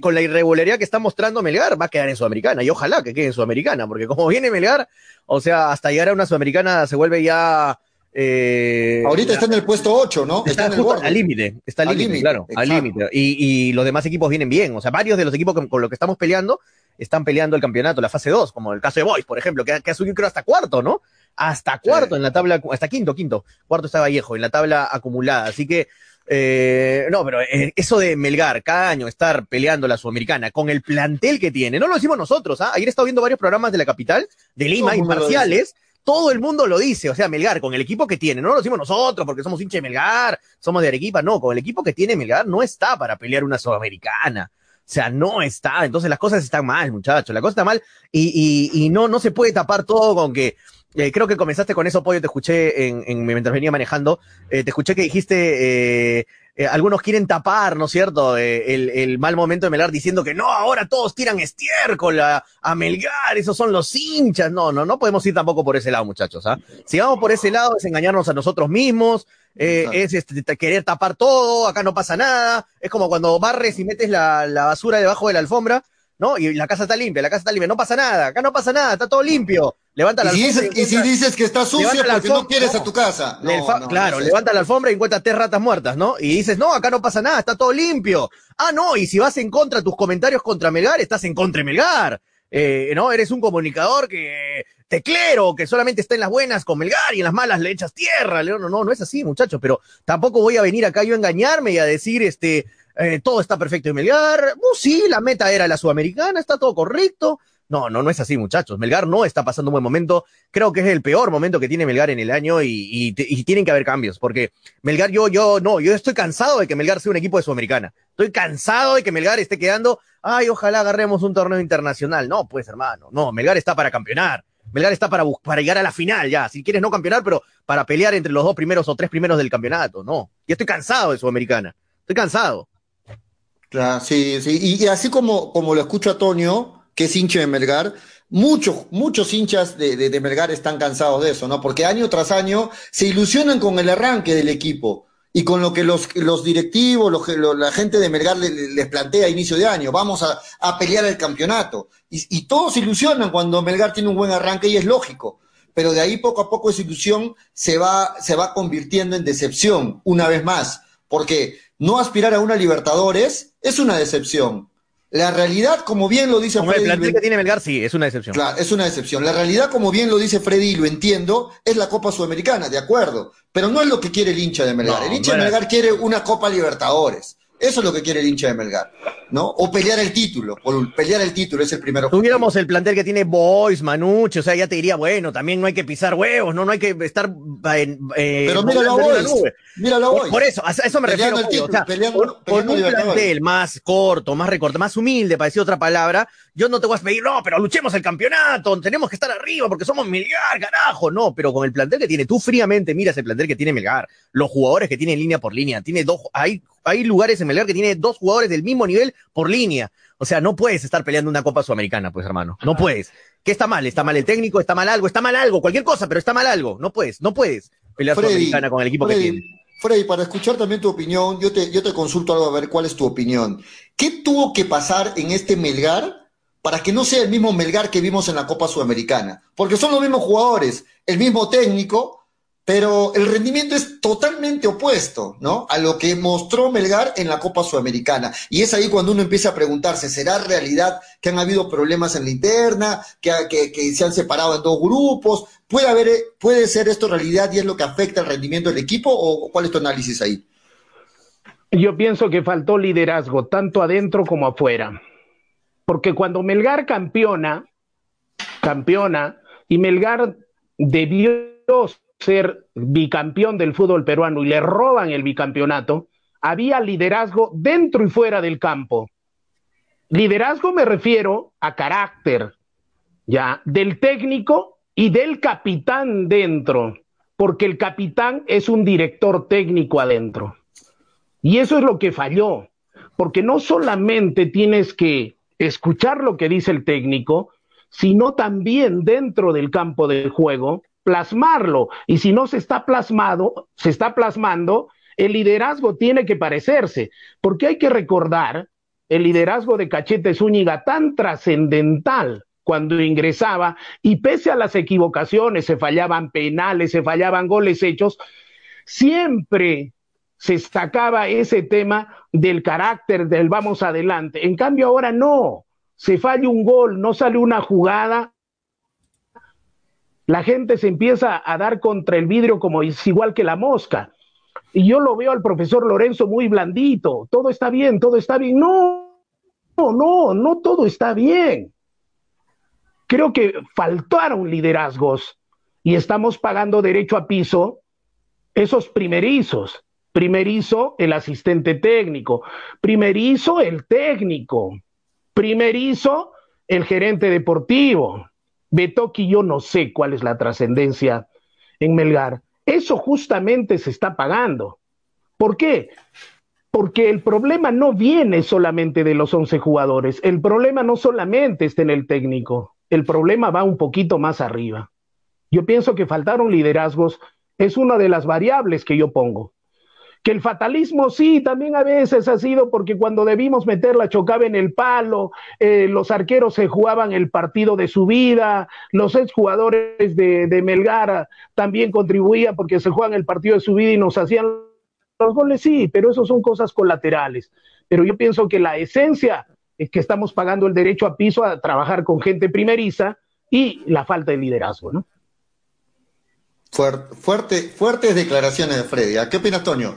con la irregularidad que está mostrando Melgar, va a quedar en Sudamericana, y ojalá que quede en Sudamericana, porque como viene Melgar, o sea, hasta llegar a una Sudamericana se vuelve ya eh, Ahorita está en el puesto 8, ¿no? Está, al límite, está al límite, claro, al límite. Y, y, los demás equipos vienen bien, o sea, varios de los equipos con, los que estamos peleando están peleando el campeonato, la fase 2, como el caso de Boys, por ejemplo, que, ha subido creo hasta cuarto, ¿no? Hasta cuarto en la tabla, hasta quinto, quinto, cuarto está Vallejo, en la tabla acumulada, así que eh, no, pero eh, eso de Melgar, cada año estar peleando la Sudamericana con el plantel que tiene, no lo decimos nosotros, ¿ah? Ayer he estado viendo varios programas de la capital, de Lima, imparciales, todo el mundo lo dice, o sea, Melgar, con el equipo que tiene, no lo decimos nosotros porque somos hincha de Melgar, somos de Arequipa, no, con el equipo que tiene Melgar no está para pelear una sudamericana. O sea, no está. Entonces las cosas están mal, muchachos. La cosa está mal y, y, y no, no se puede tapar todo con que eh, creo que comenzaste con eso, Pollo, te escuché en, en mientras venía manejando, eh, te escuché que dijiste, eh, eh algunos quieren tapar, ¿no es cierto?, eh, el, el, mal momento de Melgar diciendo que no, ahora todos tiran estiércol a, a, Melgar, esos son los hinchas, no, no, no podemos ir tampoco por ese lado, muchachos, ¿ah? Si vamos por ese lado es engañarnos a nosotros mismos, es este, querer tapar todo, acá no pasa nada, es como cuando barres y metes la, la basura debajo de la alfombra, ¿no? Y la casa está limpia, la casa está limpia, no pasa nada, acá no pasa nada, está todo limpio. Levanta la y alfombra. y, si dices que está sucia porque no quieres a tu casa. claro, levanta la alfombra y encuentra tres ratas muertas, ¿no? Y dices, no, acá no pasa nada, está todo limpio. Ah, no, y si vas en contra tus comentarios contra Melgar, estás en contra de Melgar. Eh, ¿no? Eres un comunicador que teclero, que solamente está en las buenas con Melgar y en las malas le echas tierra. No, no, no es así, muchachos, pero tampoco voy a venir acá yo a engañarme y a decir, este, eh, todo está perfecto en Melgar, uh, sí, la meta era la sudamericana, está todo correcto. No, no, no es así, muchachos. Melgar no está pasando un buen momento. Creo que es el peor momento que tiene Melgar en el año y, tienen que haber cambios, porque Melgar, yo, yo, no, yo estoy cansado de que Melgar sea un equipo de Sudamericana. Estoy cansado de que Melgar esté quedando, ay, ojalá agarremos un torneo internacional. No, pues, hermano, no, Melgar está para campeonar. Melgar está para, para llegar a la final ya. Si quieres no campeonar, pero para pelear entre los dos primeros o tres primeros del campeonato. No. Y estoy cansado de Sudamericana. Estoy cansado. Claro, sí, sí. Y, así como, como lo escucho a Tonio, que es hincha de Melgar, muchos, muchos hinchas de, de, Melgar están cansados de eso, ¿no? Porque año tras año se ilusionan con el arranque del equipo y con lo que los, los directivos, los, la gente de Melgar les, plantea a inicio de año, vamos a, a pelear el campeonato. Y, y, todos se ilusionan cuando Melgar tiene un buen arranque y es lógico. Pero de ahí poco a poco esa ilusión se va, se va convirtiendo en decepción, una vez más. Porque no aspirar a una Libertadores es una decepción. La realidad, como bien lo dice Freddy. El plantel que tiene Melgar, sí, es una decepción. Claro, es una decepción. La realidad, como bien lo dice Freddy, y lo entiendo, es la Copa Sudamericana, de acuerdo. Pero no es lo que quiere el hincha de Melgar. el hincha de Melgar quiere una Copa Libertadores. Eso es lo que quiere el hincha de Melgar, ¿no? O pelear el título, pelear el título es el primero. Tuviéramos el plantel que tiene Boys, Manucci, o sea, ya te diría, bueno, también no hay que pisar huevos, no, no hay que estar en, eh, Pero míralo a Boys, míralo a Boys. Por, eso, a eso me refiero. o sea, con, un plantel más corto, más recortado, más humilde, para decir otra palabra, yo no te voy a pedir, no, pero luchemos el campeonato, tenemos que estar arriba porque somos Melgar, carajo, no, pero con el plantel que tiene, tú fríamente miras el plantel que tiene Melgar, los jugadores que tiene línea por línea, tiene dos, hay, hay lugares en Melgar que tiene dos jugadores del mismo nivel por línea, o sea, no puedes estar peleando una Copa Sudamericana, pues hermano, no puedes. ¿Qué está mal? ¿Está mal el técnico? ¿Está mal algo? ¿Está mal algo? Cualquier cosa, pero está mal algo, no puedes, no puedes pelear Sudamericana con el equipo que tiene. Freddy, para escuchar también tu opinión, yo te, yo te consulto algo a ver cuál es tu opinión. ¿Qué tuvo que pasar en este Melgar para que no sea el mismo Melgar que vimos en la Copa Sudamericana. Porque son los mismos jugadores, el mismo técnico, pero el rendimiento es totalmente opuesto, ¿no? A lo que mostró Melgar en la Copa Sudamericana. Y es ahí cuando uno empieza a preguntarse, ¿será realidad que han habido problemas en la interna, que, se han separado en dos grupos? ¿Puede, haber, ¿Puede ser esto realidad y es lo que afecta el rendimiento del equipo o cuál es tu análisis ahí? Yo pienso que faltó liderazgo, tanto adentro como afuera. Porque cuando Melgar campeona, campeona, y Melgar debió ser bicampeón del fútbol peruano y le roban el bicampeonato, había liderazgo dentro y fuera del campo. Liderazgo me refiero a carácter, ya, del técnico y del capitán dentro, porque el capitán es un director técnico adentro. Y eso es lo que falló, porque no solamente tienes que escuchar lo que dice el técnico, sino también dentro del campo del juego, plasmarlo. Y si no se está plasmado, se está plasmando, el liderazgo tiene que parecerse, porque hay que recordar el liderazgo de Cachete Zúñiga tan trascendental cuando ingresaba y pese a las equivocaciones, se fallaban penales, se fallaban goles hechos, siempre se destacaba ese tema del carácter del vamos adelante. En cambio ahora no, se falla un gol, no sale una jugada, la gente se empieza a dar contra el vidrio como es igual que la mosca. Y yo lo veo al profesor Lorenzo muy blandito, todo está bien, todo está bien. No, no, no, no todo está bien. Creo que faltaron liderazgos y estamos pagando derecho a piso esos primerizos. Primerizo el asistente técnico, primerizo el técnico, primerizo el gerente deportivo. Betoki, yo no sé cuál es la trascendencia en Melgar. Eso justamente se está pagando. ¿Por qué? Porque el problema no viene solamente de los 11 jugadores, el problema no solamente está en el técnico, el problema va un poquito más arriba. Yo pienso que faltaron liderazgos, es una de las variables que yo pongo. Que el fatalismo sí, también a veces ha sido porque cuando debimos meterla chocaba en el palo, eh, los arqueros se jugaban el partido de su vida, los exjugadores de, de Melgar también contribuían porque se juegan el partido de su vida y nos hacían los goles, sí, pero eso son cosas colaterales. Pero yo pienso que la esencia es que estamos pagando el derecho a piso a trabajar con gente primeriza y la falta de liderazgo, ¿no? Fuerte, fuertes declaraciones de Freddy. ¿Qué opinas, Toño?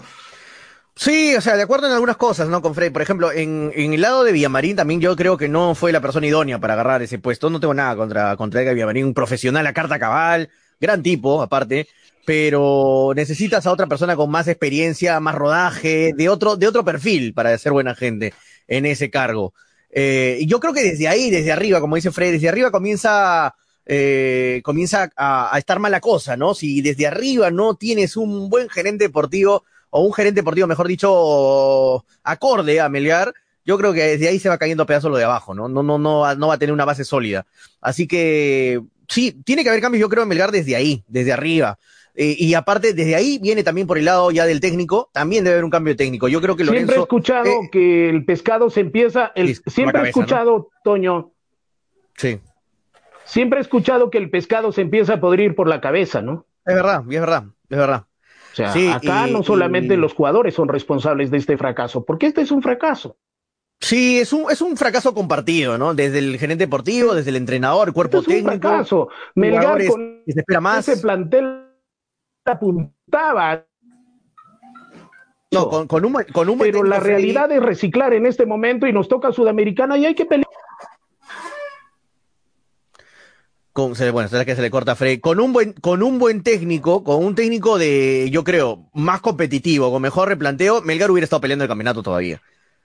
Sí, o sea, de acuerdo en algunas cosas, ¿no? Con Freddy. Por ejemplo, en, el lado de Villamarín también yo creo que no fue la persona idónea para agarrar ese puesto. No tengo nada contra, contra Edgar Villamarín, un profesional a carta cabal, gran tipo, aparte. Pero necesitas a otra persona con más experiencia, más rodaje, de otro, de otro perfil para ser buena gente en ese cargo. Eh, y yo creo que desde ahí, desde arriba, como dice Freddy, desde arriba comienza eh, comienza a, estar mala cosa, ¿no? Si desde arriba no tienes un buen gerente deportivo, o un gerente deportivo, mejor dicho, acorde a Melgar, yo creo que desde ahí se va cayendo a pedazos lo de abajo, ¿no? No, no, no, no va a tener una base sólida. Así que sí, tiene que haber cambios, yo creo, en Melgar desde ahí, desde arriba. Eh, y aparte, desde ahí viene también por el lado ya del técnico, también debe haber un cambio técnico. Yo creo que Lorenzo, Siempre he escuchado eh, que el pescado se empieza, siempre he escuchado, Toño. Sí. Siempre he escuchado que el pescado se empieza a podrir por la cabeza, ¿no? Es verdad, es verdad, es verdad. O sea, acá no solamente los jugadores son responsables de este fracaso, porque este es un fracaso. Sí, es un, es un fracaso compartido, ¿no? Desde el gerente deportivo, desde el entrenador, el cuerpo este es técnico. Un fracaso. Melgar con se espera más. ese plantel apuntaba No, con, con, un, con un Pero la realidad es reciclar en este momento y nos toca Sudamericana y hay que pelear. Con, bueno, será que se le corta a Frey. Con un buen, con un buen técnico, con un técnico de, yo creo, más competitivo, con mejor replanteo, Melgar hubiera estado peleando el campeonato todavía.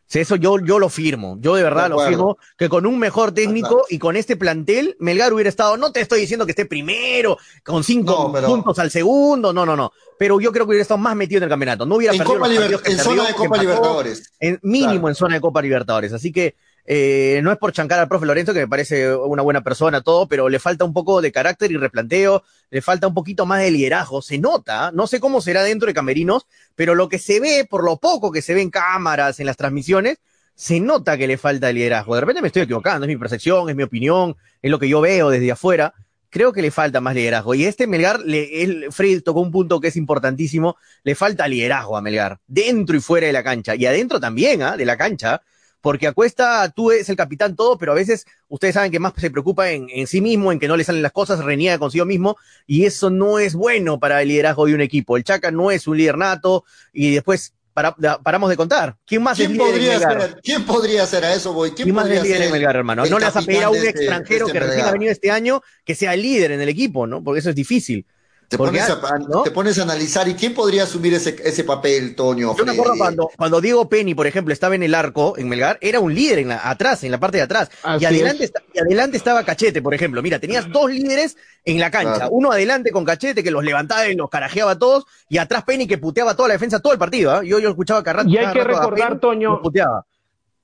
eso yo, yo lo firmo, yo de verdad lo firmo, que con un mejor técnico y con este plantel, Melgar hubiera estado, no te estoy diciendo que esté primero, con cinco puntos al segundo, no, no, no, pero yo creo que hubiera estado más metido en el campeonato, no hubiera perdido en zona de Copa Libertadores. En, mínimo en zona de Copa Libertadores, así que eh, no es por chancar al profe Lorenzo, que me parece una buena persona, todo, pero le falta un poco de carácter y replanteo, le falta un poquito más de liderazgo. Se nota, no sé cómo será dentro de Camerinos, pero lo que se ve, por lo poco que se ve en cámaras, en las transmisiones, se nota que le falta liderazgo. De repente me estoy equivocando, es mi percepción, es mi opinión, es lo que yo veo desde afuera. Creo que le falta más liderazgo. Y este Melgar, le, el, Fred tocó un punto que es importantísimo, le falta liderazgo a Melgar, dentro y fuera de la cancha. Y adentro también, ¿ah? de la cancha porque Acuesta, tú eres el capitán todo, pero a veces ustedes saben que más se preocupa en, en, sí mismo, en que no le salen las cosas, reniega consigo mismo, y eso no es bueno para el liderazgo de un equipo. El Chaca no es un líder nato, y después para, paramos de contar. ¿Quién más ¿Quién es podría ser? ¿Quién podría ser a eso, voy? ¿Quién, más es líder en Melgar, hermano? No le vas a pedir a un este- extranjero este que recién ha venido este año que sea el líder en el equipo, ¿no? Porque eso es difícil. Te pones, a, te pones, a, analizar y quién podría asumir ese, ese papel, Toño. Yo me acuerdo cuando, cuando Diego Penny, por ejemplo, estaba en el arco en Melgar, era un líder en la, atrás, en la parte de atrás. y adelante, y adelante estaba Cachete, por ejemplo. Mira, tenías dos líderes en la cancha. Uno adelante con Cachete que los levantaba y los carajeaba a todos, y atrás Penny que puteaba toda la defensa todo el partido. ¿eh? Yo, yo escuchaba Carrato. Y hay que recordar, Toño. Puteaba.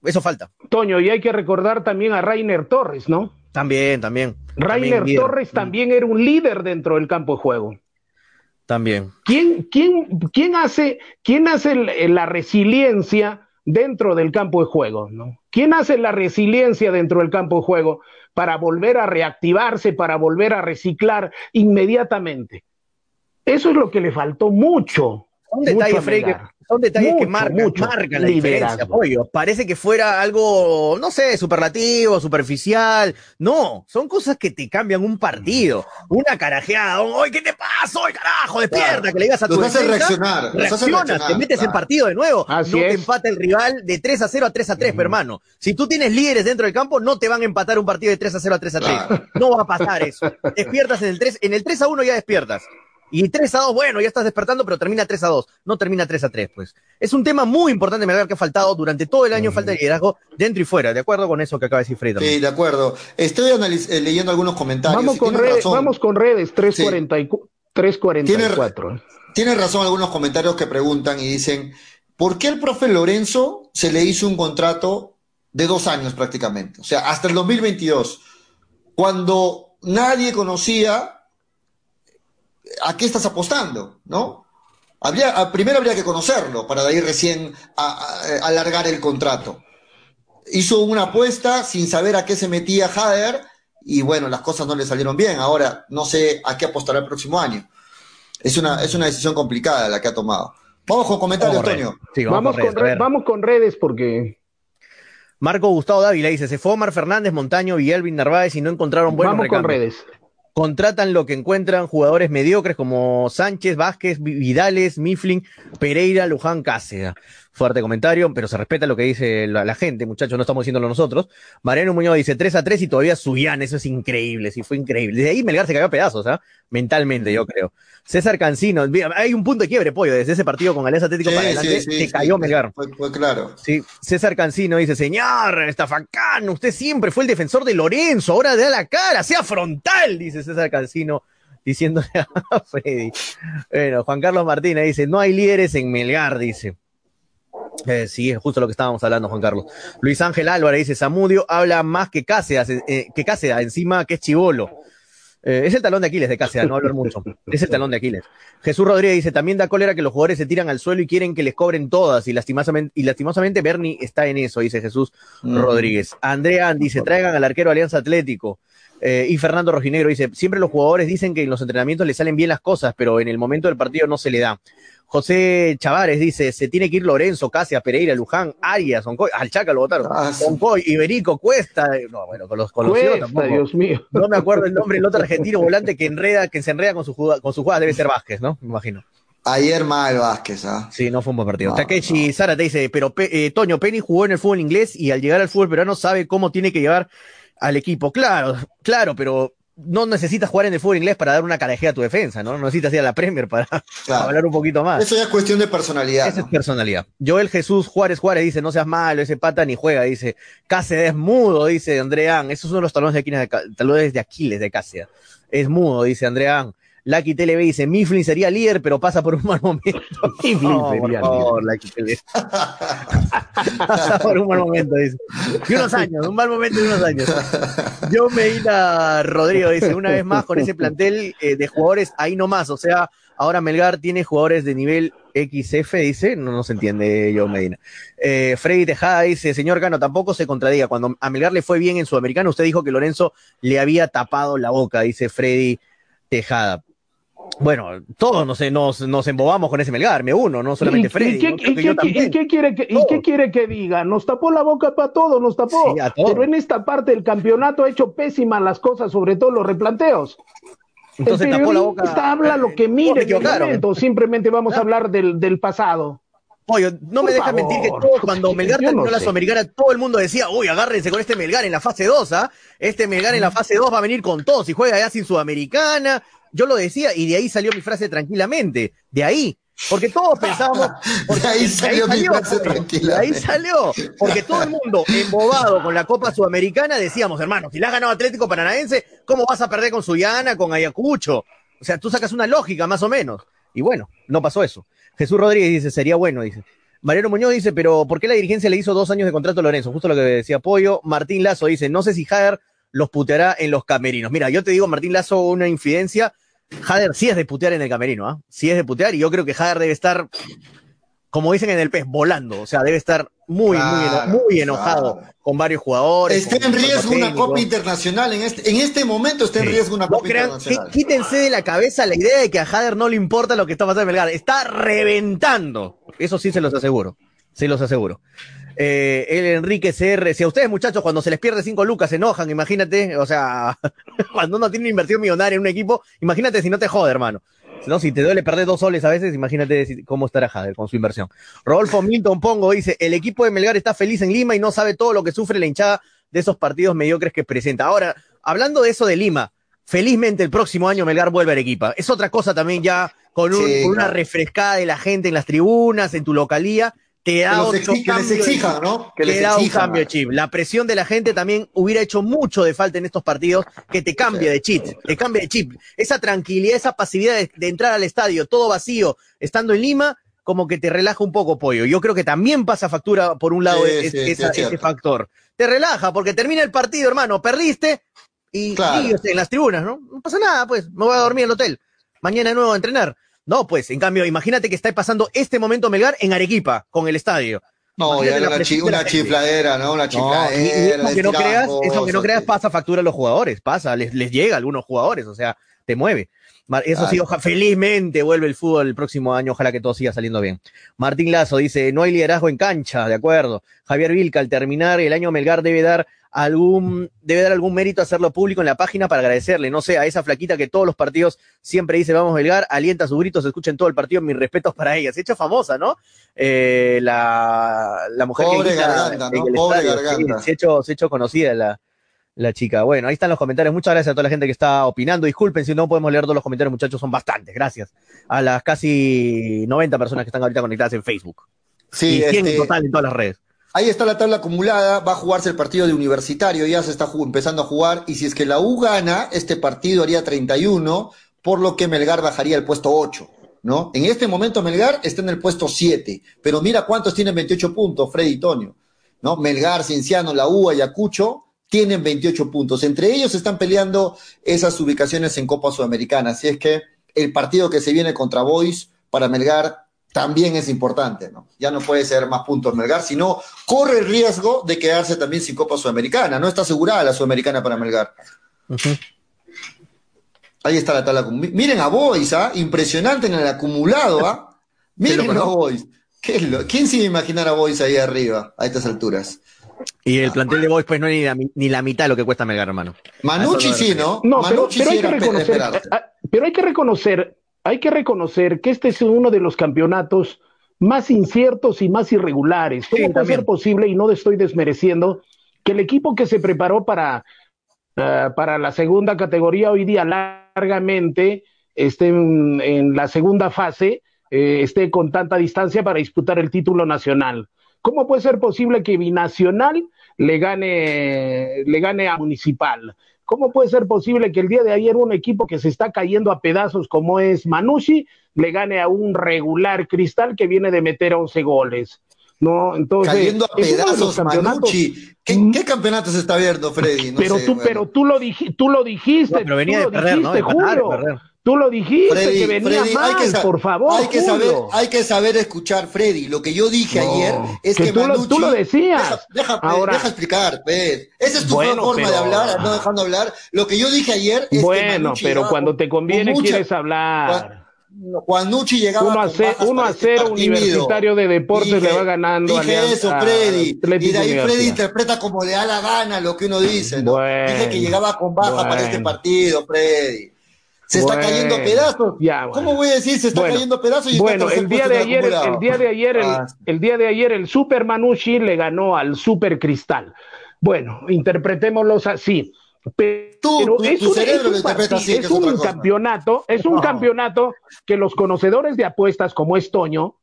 Eso falta. Toño, y hay que recordar también a Rainer Torres, ¿no? También, también. Rainer Torres también era un líder dentro del campo de juego. También. ¿Quién, quién, quién hace, quién hace la resiliencia dentro del campo de juego? ¿no? ¿Quién hace la resiliencia dentro del campo de juego para volver a reactivarse, para volver a reciclar inmediatamente? Eso es lo que le faltó mucho. Un detalle, son detalles que marcan, marcan la diferencia, Parece que fuera algo, no sé, superlativo, superficial. No, son cosas que te cambian un partido. Una carajeada, ¡oye, qué te pasa! ¡Oye, carajo! Despierta, que le digas a tu defensa, reaccionar. Reaccionas, te metes en partido de nuevo. no te empata el rival de 3 a 0 a 3 a 3, hermano. Si tú tienes líderes dentro del campo, no te van a empatar un partido de 3 a 0 a 3 a 3. No va a pasar eso. Despiertas en el 3, en el 3 a 1 ya despiertas. Y 3 a 2, bueno, ya estás despertando, pero termina 3 a 2, no termina 3 a 3, pues. Es un tema muy importante, me que ha faltado durante todo el año, falta de liderazgo dentro y fuera, ¿de acuerdo con eso que acaba de decir Fred? Sí, de acuerdo. Estoy eh, leyendo algunos comentarios. Vamos con, redes, vamos con redes, 344. Tiene, tiene razón algunos comentarios que preguntan y dicen, ¿por qué el profe Lorenzo se le hizo un contrato de dos años prácticamente? O sea, hasta el 2022, cuando nadie conocía a qué estás apostando, ¿no? Habría, primero habría que conocerlo para de ahí recién alargar el contrato. Hizo una apuesta sin saber a qué se metía Jader y bueno, las cosas no le salieron bien. Ahora no sé a qué apostará el próximo año. Es una, es una decisión complicada la que ha tomado. Vamos con comentarios, Antonio. vamos, con redes, vamos, con redes porque Marco Gustavo Dávila dice, se fue Omar Fernández, Montaño y Elvin Narváez y no encontraron buenos Vamos con redes contratan lo que encuentran jugadores mediocres como Sánchez, Vázquez, Vidales, Mifflin, Pereira, Luján, Cáceres. Fuerte comentario, pero se respeta lo que dice la, gente, muchachos, no estamos diciéndolo nosotros. Mariano Muñoz dice 3 a 3 y todavía subían, eso es increíble, sí, fue increíble. Desde ahí Melgar se cayó a pedazos, ¿ah? Mentalmente, yo creo. César Cancino, hay un punto de quiebre, pollo, desde ese partido con Alianza Atlético para adelante, se cayó Melgar. Fue, claro. Sí, César Cancino dice, señor Estafacán, usted siempre fue el defensor de Lorenzo, ahora da la cara, sea frontal, dice César Cancino diciéndole a Freddy. Bueno, Juan Carlos Martínez dice, no hay líderes en Melgar, dice. Eh, sí, es justo lo que estábamos hablando, Juan Carlos. Luis Ángel Álvarez dice, Samudio habla más que Cáceres, eh, que Cáceres, encima que es chivolo. Eh, es el talón de Aquiles de Cáceres, no hablar mucho. Es el talón de Aquiles. Jesús Rodríguez dice, también da cólera que los jugadores se tiran al suelo y quieren que les cobren todas. Y lastimosamente, y lastimosamente Bernie está en eso, dice Jesús Rodríguez. Andrea dice, traigan al arquero Alianza Atlético. y Fernando Rojinegro dice, siempre los jugadores dicen que en los entrenamientos les salen bien las cosas, pero en el momento del partido no se le da. José Chavares dice, se tiene que ir Lorenzo, Casia, Pereira, Luján, Arias, Oncoy, al Chaca lo votaron, ah, Oncoy, Iberico, Cuesta, no, bueno, con los conocidos tampoco. Dios mío. No me acuerdo el nombre, el otro argentino volante que enreda, que se enreda con su, con su jugada debe ser Vázquez, ¿no? Me imagino. Ayer mal Vázquez, ¿ah? Sí, no fue un buen partido. Takeshi Sara te dice, pero eh, Toño Penny jugó en el fútbol inglés y al llegar al fútbol peruano sabe cómo tiene que llevar al equipo. Claro, claro, pero no necesitas jugar en el fútbol inglés para dar una carajea a tu defensa, ¿no? No necesitas ir a la Premier para, hablar un poquito más. Eso ya es cuestión de personalidad. Esa es personalidad. Joel Jesús Juárez Juárez dice, no seas malo, ese pata ni juega, dice, Cáceres es mudo, dice Andreán. Esos son los talones de Aquiles de, talones de Aquiles de Cáceres. Es mudo, dice Andreán. Lucky TLB dice, Mifflin sería líder, pero pasa por un mal momento. Mifflin sería por líder. pasa por un mal momento, dice. Y unos años, un mal momento y unos años. Yo Medina Rodrigo dice, una vez más con ese plantel eh, de jugadores ahí nomás, o sea, ahora Melgar tiene jugadores de nivel XF, dice, no, no se entiende yo Medina. Eh, Freddy Tejada dice, señor Cano, tampoco se contradiga, cuando a Melgar le fue bien en Sudamericano, usted dijo que Lorenzo le había tapado la boca, dice Freddy Tejada. Bueno, todos nos, nos, nos, embobamos con ese Melgar, me uno, no solamente Freddy. ¿Y qué, quiere, que, ¿y qué quiere que diga? Nos tapó la boca para todos, nos tapó. Pero en esta parte del campeonato ha hecho pésimas las cosas, sobre todo los replanteos. Entonces tapó la boca. habla lo que mire en el momento, simplemente vamos a hablar del, del pasado. Oye, no me deja mentir que todo, cuando Melgar terminó la Sudamericana, todo el mundo decía, uy, agárrense con este Melgar en la fase 2, ¿ah? Este Melgar en la fase 2 va a venir con todo, si juega ya sin Sudamericana, yo lo decía y de ahí salió mi frase tranquilamente, de ahí. Porque todos pensábamos. de ahí salió, mi frase tranquilamente. De ahí salió. Porque todo el mundo, embobado con la Copa Sudamericana, decíamos, hermano, si la ha ganado Atlético Paranaense, ¿cómo vas a perder con Suyana, con Ayacucho? O sea, tú sacas una lógica, más o menos. Y bueno, no pasó eso. Jesús Rodríguez dice, sería bueno, dice. Mariano Muñoz dice, pero ¿por qué la dirigencia le hizo dos años de contrato a Lorenzo? Justo lo que decía Pollo. Martín Lazo dice, no sé si Jader los puteará en los camerinos. Mira, yo te digo, Martín Lazo, una infidencia Jader sí es de putear en el camerino, ¿ah? Sí es de putear y yo creo que Jader debe estar, como dicen en el pez, volando. O sea, debe estar muy, muy, muy enojado con varios jugadores. Está en riesgo una Copa Internacional. En este, en este momento está en riesgo una Copa Internacional. Quítense de la cabeza la idea de que a Jader no le importa lo que está pasando en Belgrado. Está reventando. Eso sí se los aseguro. Se los aseguro. Eh, el Enrique CR, si a ustedes muchachos cuando se les pierde cinco lucas se enojan, imagínate, o sea, cuando uno tiene una inversión millonaria en un equipo, imagínate si no te jode, hermano. No, si te duele perder dos soles a veces, imagínate cómo estará Jader con su inversión. Rodolfo Milton Pongo dice, el equipo de Melgar está feliz en Lima y no sabe todo lo que sufre la hinchada de esos partidos mediocres que presenta. Ahora, hablando de eso de Lima, felizmente el próximo año Melgar vuelve a Arequipa. Es otra cosa también ya con, con una refrescada de la gente en las tribunas, en tu localía, te da que, les exija, ¿no? Que les da un cambio de chip. La presión de la gente también hubiera hecho mucho de falta en estos partidos que te cambie de chip, te cambie de chip. Esa tranquilidad, esa pasividad de, entrar al estadio todo vacío, estando en Lima, como que te relaja un poco, pollo. Yo creo que también pasa factura por un lado ese factor. Te relaja porque termina el partido, hermano, perdiste y, en las tribunas, ¿no? No pasa nada, pues, me voy a dormir en el hotel. Mañana de nuevo a entrenar. No, pues, en cambio, imagínate que está pasando este momento Melgar en Arequipa, con el estadio. No, ya una, una chifladera, ¿no? Una chifladera. No, eso que no creas, eso que no creas pasa factura a los jugadores, pasa, les, les llega a algunos jugadores, o sea, te mueve. Eso sí, ojalá, felizmente vuelve el fútbol el próximo año, ojalá que todo siga saliendo bien. Martín Lazo dice, no hay liderazgo en cancha, de acuerdo. Javier Vilca, al terminar el año Melgar debe dar algún, debe dar algún mérito a hacerlo público en la página para agradecerle, no sé, a esa flaquita que todos los partidos siempre dice vamos Belgar, alienta sus gritos, escuchen todo el partido, mis respetos para ella. Se ha hecho famosa, ¿no? Eh, la, la mujer Pobre garganta, ¿no? Pobre garganta. se, ha hecho, se ha hecho conocida la, la chica. Bueno, ahí están los comentarios. Muchas gracias a toda la gente que está opinando. Disculpen si no podemos leer todos los comentarios, muchachos, son bastantes. Gracias a las casi 90 personas que están ahorita conectadas en Facebook. Sí, y 100 en este, total en todas las redes. Ahí está la tabla acumulada, va a jugarse el partido de universitario, ya se está empezando a jugar, y si es que la U gana, este partido haría 31, por lo que Melgar bajaría al puesto 8, ¿no? En este momento Melgar está en el puesto 7, pero mira cuántos tienen 28 puntos, Freddy y Tonio, ¿no? Melgar, Cienciano, la U, Ayacucho, tienen 28 puntos. Entre ellos están peleando esas ubicaciones en Copa Sudamericana, así es que el partido que se viene contra Boys para Melgar también es importante, ¿no? Ya no puede ser más puntos Melgar, sino corre el riesgo de quedarse también sin Copa Sudamericana. No está asegurada la Sudamericana para Melgar. Ahí está la tabla. Miren a Boys, ¿ah? Impresionante en el acumulado, ¿ah? Miren a Boys. ¿Quién se iba a imaginar a Boys ahí arriba, a estas alturas? Y el plantel de Boys, pues no es ni la, mitad de lo que cuesta Melgar, hermano. Manucci sí, ¿no? No, pero, hay que reconocer, pero hay que reconocer hay que reconocer que este es uno de los campeonatos más inciertos y más irregulares. ¿Cómo puede ser posible, y no estoy desmereciendo, que el equipo que se preparó para, uh, para la segunda categoría hoy día largamente esté en, en la segunda fase, eh, esté con tanta distancia para disputar el título nacional? ¿Cómo puede ser posible que Binacional le gane, le gane a Municipal? ¿Cómo puede ser posible que el día de ayer un equipo que se está cayendo a pedazos como es Manucci le gane a un regular Cristal que viene de meter 11 goles? No, entonces cayendo a pedazos Manucci. ¿Qué, ¿Qué, campeonato se está viendo, Freddy? No pero sé, tú, bueno. pero tú lo, dij, tú lo dijiste, No, pero venía tú de lo perder, ¿no? dijiste, De ganar, Julio. de perder. Tú lo dijiste Freddy, que venía Freddy, mal, hay que por favor. Hay que, saber, hay que saber escuchar, Freddy. Lo que yo dije No, ayer es que, que tú lo- Manucci. tú lo decías. Deja, deja, Ahora- deja explicar, pues. Esa es tu Bueno, forma pero- de hablar, no dejando hablar. Lo que yo dije ayer es que Bueno, pero cuando te conviene con mucha- quieres hablar. Juan Nucci llegaba 1 a con 0, bajas 1 para a 0 partido. Universitario de Deportes Dije- le va ganando Dije Alianza- eso, Freddy. Y de ahí Freddy interpreta como le da la gana lo que uno dice, ¿no? Bueno, dije que llegaba con baja para este bueno. partido, Freddy. Se está cayendo a pedazos. ya, bueno. ¿Cómo voy a decir se está Bueno, cayendo a pedazos y Bueno, está en el día de ayer, el, día de ayer, el, Ah, el día de ayer, el Super Manucci le ganó al Super Cristal. Bueno, interpretémoslos así. Pero Tú, es tu un, cerebro es lo un interpreta partido- así, que es es otra un cosa. campeonato, es un No. campeonato que los conocedores de apuestas como es Toño,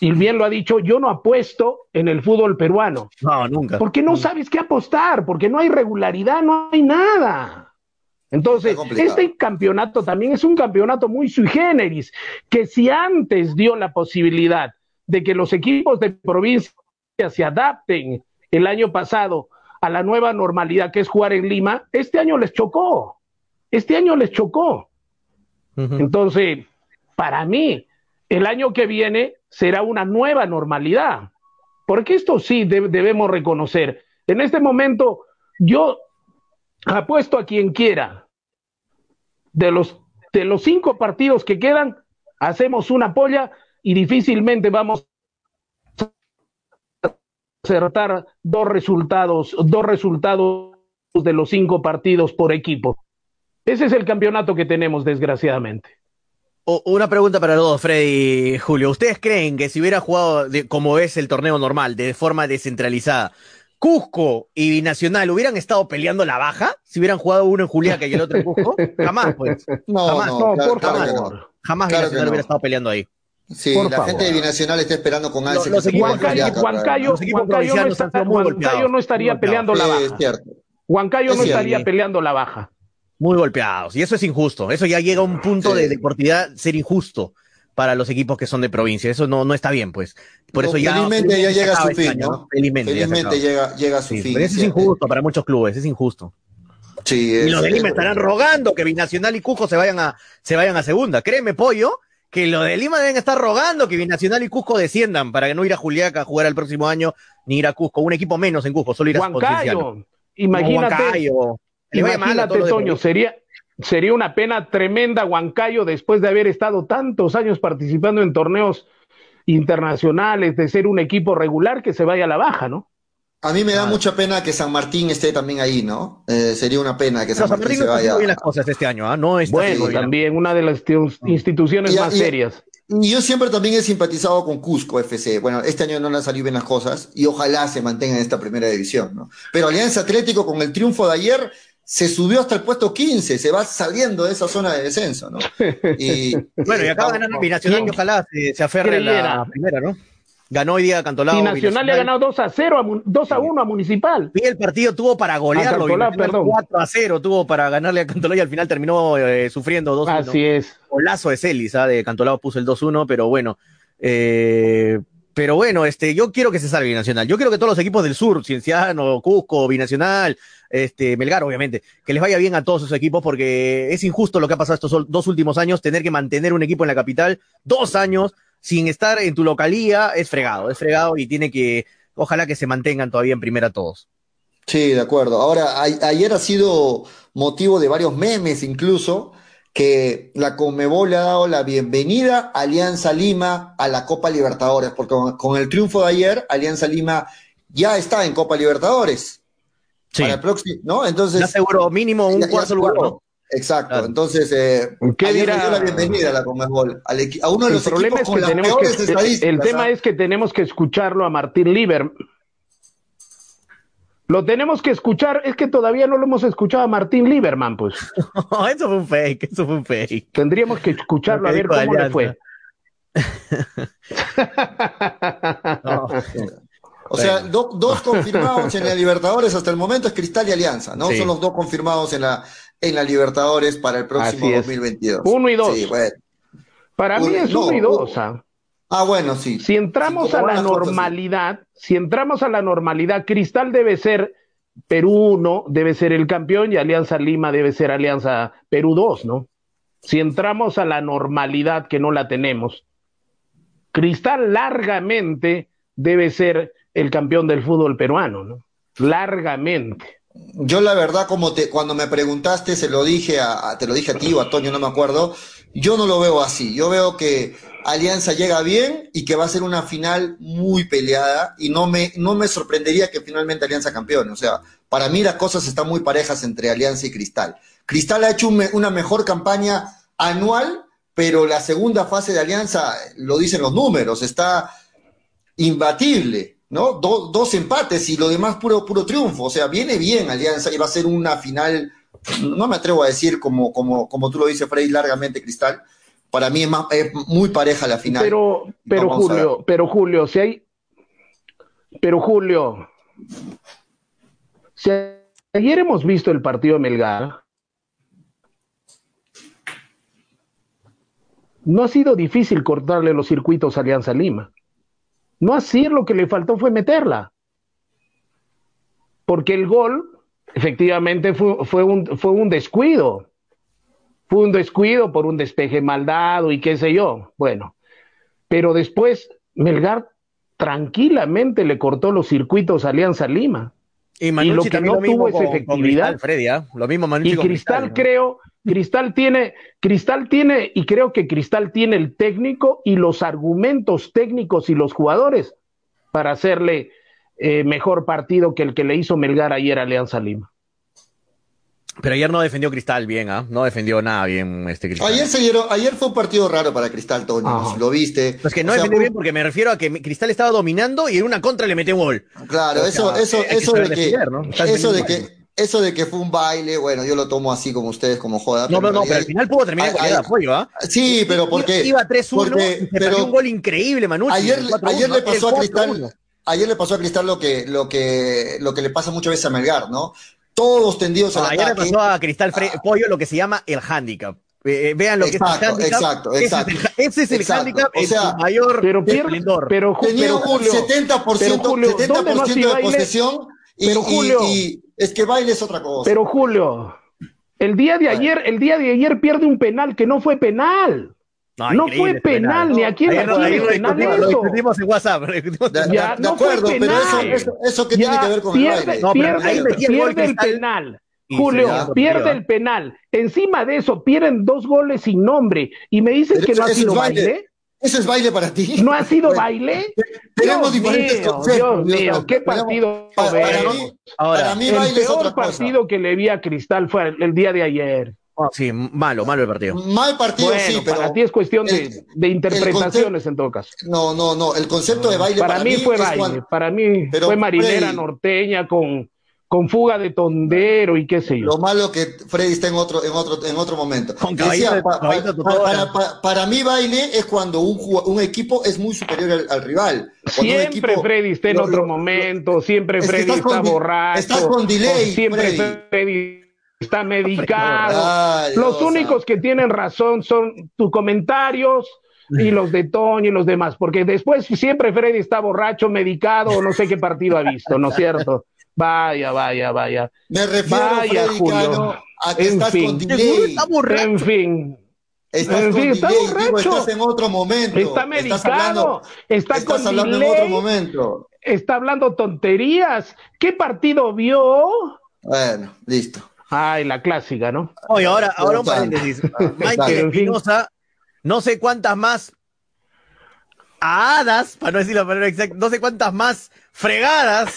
y bien lo ha dicho, yo no apuesto en el fútbol peruano. No, nunca. Porque no sabes qué apostar, porque no hay regularidad, no hay nada. Entonces, este campeonato también es un campeonato muy sui generis, que si antes dio la posibilidad de que los equipos de provincia se adapten el año pasado a la nueva normalidad que es jugar en Lima, este año les chocó. Este año les chocó. Entonces, para mí, el año que viene será una nueva normalidad. Porque esto sí de- debemos reconocer. En este momento, yo apuesto a quien quiera. De los, de los cinco partidos que quedan, hacemos una polla y difícilmente vamos a acertar dos resultados, dos resultados de los cinco partidos por equipo. Ese es el campeonato que tenemos, desgraciadamente. Una pregunta para los dos, Freddy y Julio. ¿Ustedes creen que si hubiera jugado como es el torneo normal, de forma descentralizada, Cusco y Binacional hubieran estado peleando la baja? Si hubieran jugado uno en Juliaca y el otro en Cusco. Jamás, pues. No, Jamás. no, No, claro, por claro favor. no. Jamás Claro Binacional no. hubiera estado peleando ahí. Sí, Por la favor. gente de Binacional está esperando con ansia. Los equipos Huancayo, Huancayo, Los equipos Huancayo no, está- Huancayo estaría peleando la Sí, baja. es cierto. Huancayo Es no cierto. estaría peleando la baja. Muy golpeados. Y eso es injusto. Eso ya llega a un punto Sí. de deportividad ser injusto para los equipos que son de provincia. Eso no, no está bien, pues. Por No, eso ya. felizmente ya llega a su fin, año, ¿no? Felizmente, Felizmente llega, llega a su Sí, fin. pero eso es injusto para muchos clubes, es injusto. Sí, Y los de Lima es- estarán rogando que Binacional y Cusco se vayan a, se vayan a segunda. Créeme, pollo, que los de Lima deben estar rogando que Binacional y Cusco desciendan para que no ir a Juliaca a jugar el próximo año, ni ir a Cusco. Un equipo menos en Cusco, solo ir a Potencial. Huancayo, imagínate, Huancayo. Imagínate, Toño, sería, sería una pena tremenda Huancayo después de haber estado tantos años participando en torneos internacionales, de ser un equipo regular que se vaya a la baja, ¿no? A mí me da Claro. mucha pena que San Martín esté también ahí, ¿no? Eh, sería una pena que San San Martín Martín se no vaya. bien las cosas este año, ¿ah? No está Bueno, bien. también una de las tiu- instituciones Y- más y- serias. Y yo siempre también he simpatizado con Cusco FC. Bueno, este año no le han salido bien las cosas y ojalá se mantenga en esta primera división, ¿no? Pero Alianza Atlético con el triunfo de ayer se subió hasta el puesto 15, se va saliendo de esa zona de descenso, ¿no? Y, Bueno, y acaba ganando Binacional, que ojalá se, se aferre a la primera, ¿no? Ganó hoy día Cantolao. Y Nacional le ha ganado 2 a 0, a, Mun- 2 a 1 a Municipal. Y el partido tuvo para golearlo. A Cantolao, Binacional perdón. 4 a 0 tuvo para ganarle a Cantolao y al final terminó eh, sufriendo 2 1. Así es. Golazo de Celis, ¿ah? de Cantolao puso el 2-1, pero bueno. eh, pero bueno, este, yo quiero que se salve Binacional. Yo quiero que todos los equipos del sur, Cienciano, Cusco, Binacional, este, Melgar, obviamente, que les vaya bien a todos esos equipos porque es injusto lo que ha pasado estos dos últimos años, tener que mantener un equipo en la capital dos años sin estar en tu localía es fregado, es fregado y tiene que, ojalá que se mantengan todavía en primera todos. Sí, de acuerdo. Ahora, a- ayer ha sido motivo de varios memes incluso que la Conmebol le ha dado la bienvenida a Alianza Lima a la Copa Libertadores, porque con, con el triunfo de ayer, Alianza Lima ya está en Copa Libertadores. Sí. Para el próximo, ¿no? Entonces, Ya seguro mínimo un ya- ya cuarto lugar, ¿no? Exacto, entonces eh, ¿Qué dirá? dio la bienvenida a la Conmebol, al a uno de El los problema equipos es con que las tenemos peores que, estadísticas. el tema ¿ah? es que tenemos que escucharlo a Martín Lieber. Lo tenemos que escuchar, es que todavía no lo hemos escuchado a Martín Lieberman, pues. No, eso fue un fake, eso fue un fake. Tendríamos que escucharlo a ver cómo le fue. No. O sea, do- dos confirmados en la Libertadores hasta el momento es Cristal y Alianza, ¿no? Sí. Son los dos confirmados en la, en la Libertadores para el próximo Así es. 2022. Uno y dos. Sí, bueno. Para mí Uno- es no, uno y dos. ¿ah? Ah, bueno, sí. Si entramos Sí, a la sí. normalidad, si entramos a la normalidad, Cristal debe ser Perú 1, debe ser el campeón y Alianza Lima debe ser Alianza Perú 2, ¿no? Si entramos a la normalidad que no la tenemos, Cristal largamente debe ser el campeón del fútbol peruano, ¿no? Largamente. Yo la verdad, como te, cuando me preguntaste, se lo dije a, a- te lo dije a ti o a Toño, no me acuerdo, yo no lo veo así. Yo veo que Alianza llega bien y que va a ser una final muy peleada y no me, no me sorprendería que finalmente Alianza campeone. O sea, para mí las cosas están muy parejas entre Alianza y Cristal. Cristal ha hecho una mejor campaña anual, pero la segunda fase de Alianza, lo dicen los números, está imbatible, ¿no? Do- dos empates y lo demás puro, puro triunfo. O sea, viene bien Alianza y va a ser una final, no me atrevo a decir como, como, como tú lo dices, Freddy, largamente Cristal. Para mí es, más, es muy pareja la final. Pero, pero. Julio, pero Julio, si hay, pero Julio, si ayer hemos visto el partido de Melgar, no ha sido difícil cortarle los circuitos a Alianza Lima. No así lo que le faltó fue meterla. Porque el gol, efectivamente, fue, fue un, fue un descuido. Fue un descuido por un despeje mal dado y qué sé yo. Bueno, pero después Melgar tranquilamente le cortó los circuitos a Alianza Lima. Y lo que también no lo tuvo es con- efectividad. Cristal, Freddy, ¿ah? Lo mismo Manucci Y Cristal ¿no? creo, Cristal tiene, Cristal tiene, y creo que Cristal tiene el técnico y los argumentos técnicos y los jugadores para hacerle eh, mejor partido que el que le hizo Melgar ayer a Alianza Lima. Pero ayer no defendió Cristal bien, ¿ah? No defendió nada bien este Cristal. Ayer, se dieron, ayer fue un partido raro para Cristal, si lo viste. Es que no O sea, defendió bien porque me refiero a que Cristal estaba dominando y en una contra le metió un gol. Claro, O eso, sea, eso, eso de que, eso de que, eso de que fue un baile, bueno, yo lo tomo así como ustedes, como joda. No, no, no, pero al final pudo terminar con de apoyo, ¿ah? Sí, pero porque Iba 3-1 porque- y se pero- perdió un gol increíble, Manucci. ayer, el 4-1, ayer le pasó el a Cristal, 4-1. ayer le pasó a Cristal lo que, lo que, lo que le pasa muchas veces a Melgar, ¿no? Todos tendidos No, al ayer le pasó a Cristal Fre- Pollo lo que se llama el handicap. Eh, eh, vean lo que Exacto, es el handicap. exacto, Ese es exacto. el- Ese es el, Exacto. handicap O sea, mayor Pero pierde, pero, Tenía pero un Julio, 70%, pero Julio, ¿dónde no ha 70% sido de posesión y, Pero Julio- y es que baile es otra cosa. Pero Julio, el día de ayer, el día de ayer pierde un penal que no fue penal. No increíble fue ese penal, ni aquí en la no, lo penal discutimos, lo eso. discutimos en WhatsApp. lo discutimos en Ya, de no fue acuerdo, pero eso, penal. eso, eso que Ya tiene que ver con pierde, el baile. No, pierde, ahí el- el pierde el penal. Julio, pierde tío, el penal. Encima de eso, pierden dos goles sin nombre. Y me dices Pero que eso- no ha eso sido es baile. baile. ¿Eso es baile para ti? ¿No ha sido Bueno, baile? Tenemos Dios diferentes mío, conceptos. Dios mío, qué partido para, para mí, Ahora, para mí El baile es otra peor cosa. partido que le vi a Cristal fue el día de ayer. Sí, malo, malo el partido. Mal partido, Bueno, sí, pero para ti es cuestión de, el- de interpretaciones en todo caso. no, no, no. El concepto de baile Para, mí fue es baile, cuando- para mí Pero, fue marinera Freddy- norteña con, con fuga de tondero y qué sé yo. Lo malo que Freddy está en otro, en otro, en otro momento. Con caballito de- pa- pa- caballito de pa- Totoro. para, pa- para mí baile es cuando un, un equipo es muy superior al, al rival. Cuando Siempre equipo- Freddy está en lo- otro lo- momento, siempre Es que Freddy estás está borracho. estás con delay, siempre Freddy. Freddy está medicado. Ay, los Dios, únicos que tienen razón son tus comentarios y los de Toño y los demás, porque después siempre Freddy está borracho, medicado o no sé qué partido ha visto, ¿no es cierto? Vaya, vaya, vaya. Me refiero, Vaya, Freddy Julio. Cano, a que En estás fin. con delay. En fin, Estás En con fin, está delay, digo, estás en otro momento. está Estás medicado, hablando, está estás con hablando en delay, otro momento. está hablando tonterías. ¿Qué partido vio? Bueno, listo. Ay, la clásica, ¿no? Oye, ahora, ahora un paréntesis. Michael. Espinosa, no sé cuántas más a hadas, para no decir la palabra exacta, no sé cuántas más fregadas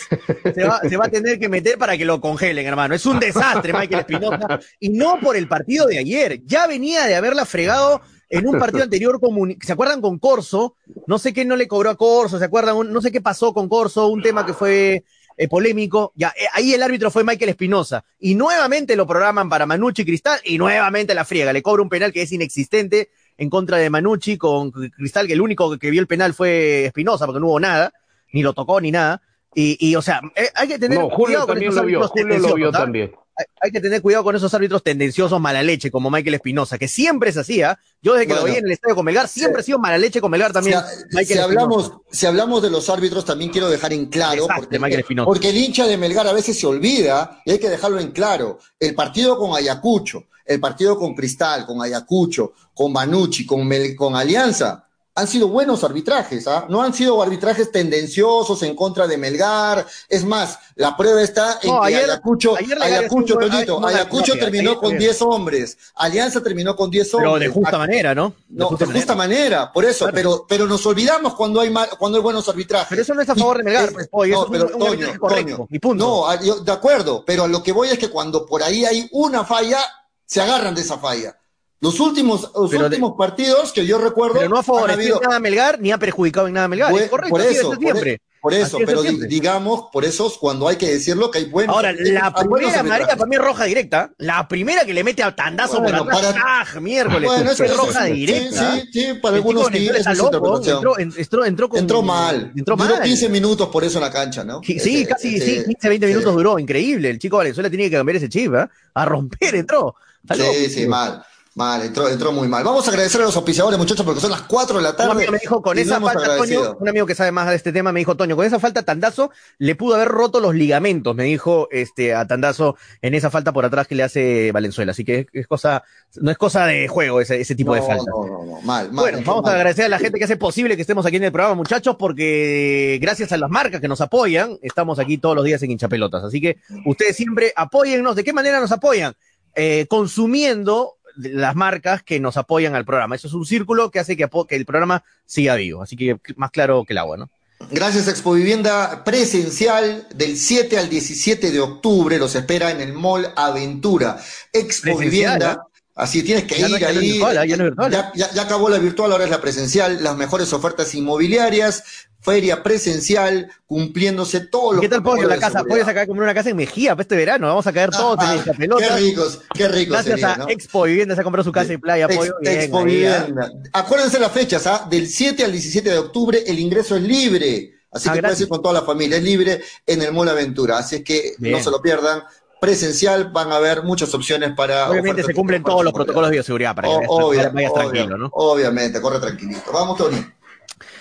se va, se va, a tener que meter para que lo congelen, hermano. Es un desastre, Michael Espinosa. Y no por el partido de ayer. Ya venía de haberla fregado en un partido anterior, ¿se acuerdan con Corso? No sé qué no le cobró a Corso, ¿se acuerdan? No sé qué pasó con Corso, un tema que fue eh, polémico. Ya, eh, ahí el árbitro fue Michael Espinosa. Y nuevamente lo programan para Manucci Cristal y nuevamente la friega. Le cobra un penal que es inexistente en contra de Manucci con Cristal, que el único que vio el penal fue Espinosa, porque no hubo nada, ni lo tocó ni nada. Y, y o sea, eh, hay que tener no, Julio también lo vio, Julio lo vio también hay, que tener cuidado con esos árbitros tendenciosos mala leche, como Michael Espinosa, que siempre se hacía. Yo desde que lo vi en el estadio con Melgar, siempre ha sido mala leche con Melgar también. si, hablamos, si hablamos de los árbitros, también quiero dejar en claro, porque, porque, el hincha de Melgar a veces se olvida, y hay que dejarlo en claro. El partido con Ayacucho, el partido con Cristal, con Ayacucho, con Manucci, con, con Alianza, han sido buenos arbitrajes, ¿ah? No han sido arbitrajes tendenciosos en contra de Melgar. Es más, la prueba está en que Ayacucho, Ayacucho, Ayacucho terminó con 10 hombres, Alianza terminó con 10 hombres. Pero de justa manera, ¿no? De no, justa de justa manera. por eso, pero, pero nos olvidamos cuando hay mal, cuando hay buenos arbitrajes. Pero eso no es a favor de Melgar, pues, oye, no, pero, Toño, Toño, No, ah, de acuerdo, pero a lo que voy es que cuando por ahí hay una falla, se agarran de esa falla. Los últimos, los últimos partidos que yo recuerdo. Pero no ha favorecido nada a Melgar ni ha perjudicado en nada a Melgar. Por, correcto, por eso, siempre. Por, eso, pero digamos, por eso cuando hay que decirlo que hay buenos. Ahora, la primera María para mí es roja directa. La primera que le mete al tandazo bueno, por atrás, para... ¡ah, miércoles! Bueno, eso es roja directa. Sí, sí, sí, para algunos que entró, entró, entró, con, entró mal. Entró duró mal. 15 minutos por eso en la cancha, ¿no? Sí, sí casi sí, 15, 20 minutos duró. Increíble. El chico Valenzuela tiene que cambiar ese chip, ¿eh? A romper entró. sí, sí, mal. Mal, entró, entró muy mal. Vamos a agradecer a los auspiciadores, muchachos, porque son las 4 de la tarde. Un amigo me dijo, con esa falta, Toño, un amigo que sabe más de este tema me dijo, Toño, con esa falta Tandazo le pudo haber roto los ligamentos, me dijo este a Tandazo en esa falta por atrás que le hace Valenzuela. Así que es, cosa, no es cosa de juego ese, ese tipo de falta. No, no, no, mal, mal. Bueno, vamos a agradecer a la gente que hace posible que estemos aquí en el programa, muchachos, porque gracias a las marcas que nos apoyan, estamos aquí todos los días en hinchapelotas. Así que ustedes siempre apóyennos. ¿De qué manera nos apoyan? Eh, consumiendo las marcas que nos apoyan al programa. Eso es un círculo que hace que, que el programa siga vivo. Así que más claro que el agua, ¿no? Gracias Expo Vivienda presencial del 7 al 17 de octubre. Los espera en el Mall Aventura. Expo Vivienda. Así tienes que ir ahí. ya, ya, acabó la virtual, ahora es la presencial. Las mejores ofertas inmobiliarias, feria presencial, cumpliéndose todos los. ¿Qué tal pollo la casa? Pollo acá a comprar una casa en Mejía para este verano. Vamos a caer todos en esta pelota. Qué ricos, qué ricos. Gracias a Expo Vivienda se comprado su casa y playa. pollo, Expo Vivienda. Acuérdense las fechas, ¿ah? Del 7 al 17 de octubre el ingreso es libre. Así ah, que puedes ir con toda la familia. Es libre en el Mola Aventura. Así es que no se lo pierdan presencial van a haber muchas opciones para. Obviamente se cumplen todos los protocolos de bioseguridad para que vayas tranquilo, ¿no? Obviamente, corre tranquilito. Vamos, Tony.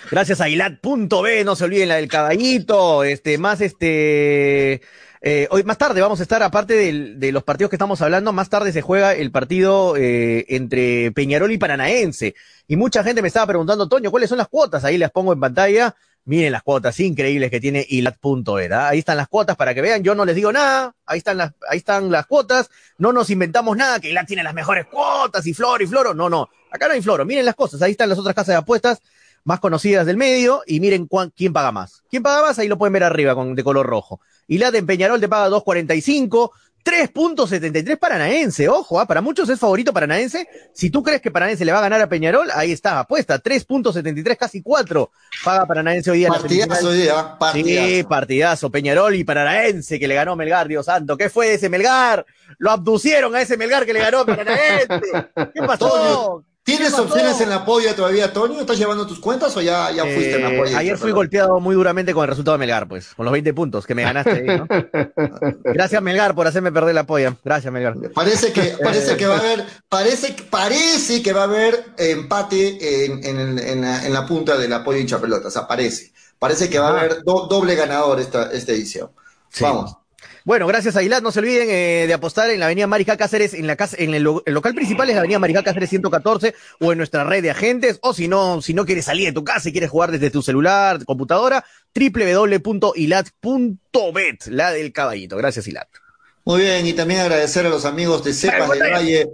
Gracias a Ilat.b, no se olviden la del caballito, este, más este, eh, hoy más tarde vamos a estar, aparte de, los partidos que estamos hablando, más tarde se juega el partido eh, entre Peñarol y Paranaense. Y mucha gente me estaba preguntando, Toño, ¿cuáles son las cuotas? Ahí las pongo en pantalla. Miren las cuotas increíbles que tiene Ilat.e. Ahí están las cuotas para que vean. Yo no les digo nada. Ahí están las, ahí están las cuotas. No nos inventamos nada, que Ilat tiene las mejores cuotas y flor y floro. No, no. Acá no hay floro. Miren las cosas. Ahí están las otras casas de apuestas más conocidas del medio y miren quién paga más. ¿Quién paga más? Ahí lo pueden ver arriba con, de color rojo. Y la de Peñarol te paga 2.45, 3.73 Paranaense, ojo, ¿ah? para muchos es favorito Paranaense. Si tú crees que Paranaense le va a ganar a Peñarol, ahí está, apuesta, 3.73, casi 4 paga Paranaense hoy día. Partidazo hoy día, partidazo. Sí, partidazo, Peñarol y Paranaense que le ganó Melgar, Dios santo, ¿qué fue ese Melgar? Lo abducieron a ese Melgar que le ganó a Paranaense. ¿Qué pasó? ¿Tienes opciones en la polla todavía, Tony? ¿Estás llevando tus cuentas o ya, ya fuiste en la polla? Eh, ayer fui golpeado muy duramente con el resultado de Melgar, pues, con los 20 puntos que me ganaste ahí, ¿no? Gracias, Melgar, por hacerme perder la polla. Gracias, Melgar. Parece que, parece que va a haber, parece, parece que va a haber empate en, en, en, la, en la, punta de la polla hincha pelota. O sea, parece. Parece que va a haber doble ganador esta, esta edición. Vamos. Bueno, gracias a No se olviden eh, de apostar en la avenida Maricá Cáceres, en la casa, en el, local principal es la avenida Maricá Cáceres 114 o en nuestra red de agentes. O si no, si no quieres salir de tu casa y quieres jugar desde tu celular, computadora, www.ilat.bet, la del caballito. Gracias, Ilat. Muy bien, y también agradecer a los amigos de Cepas del Valle,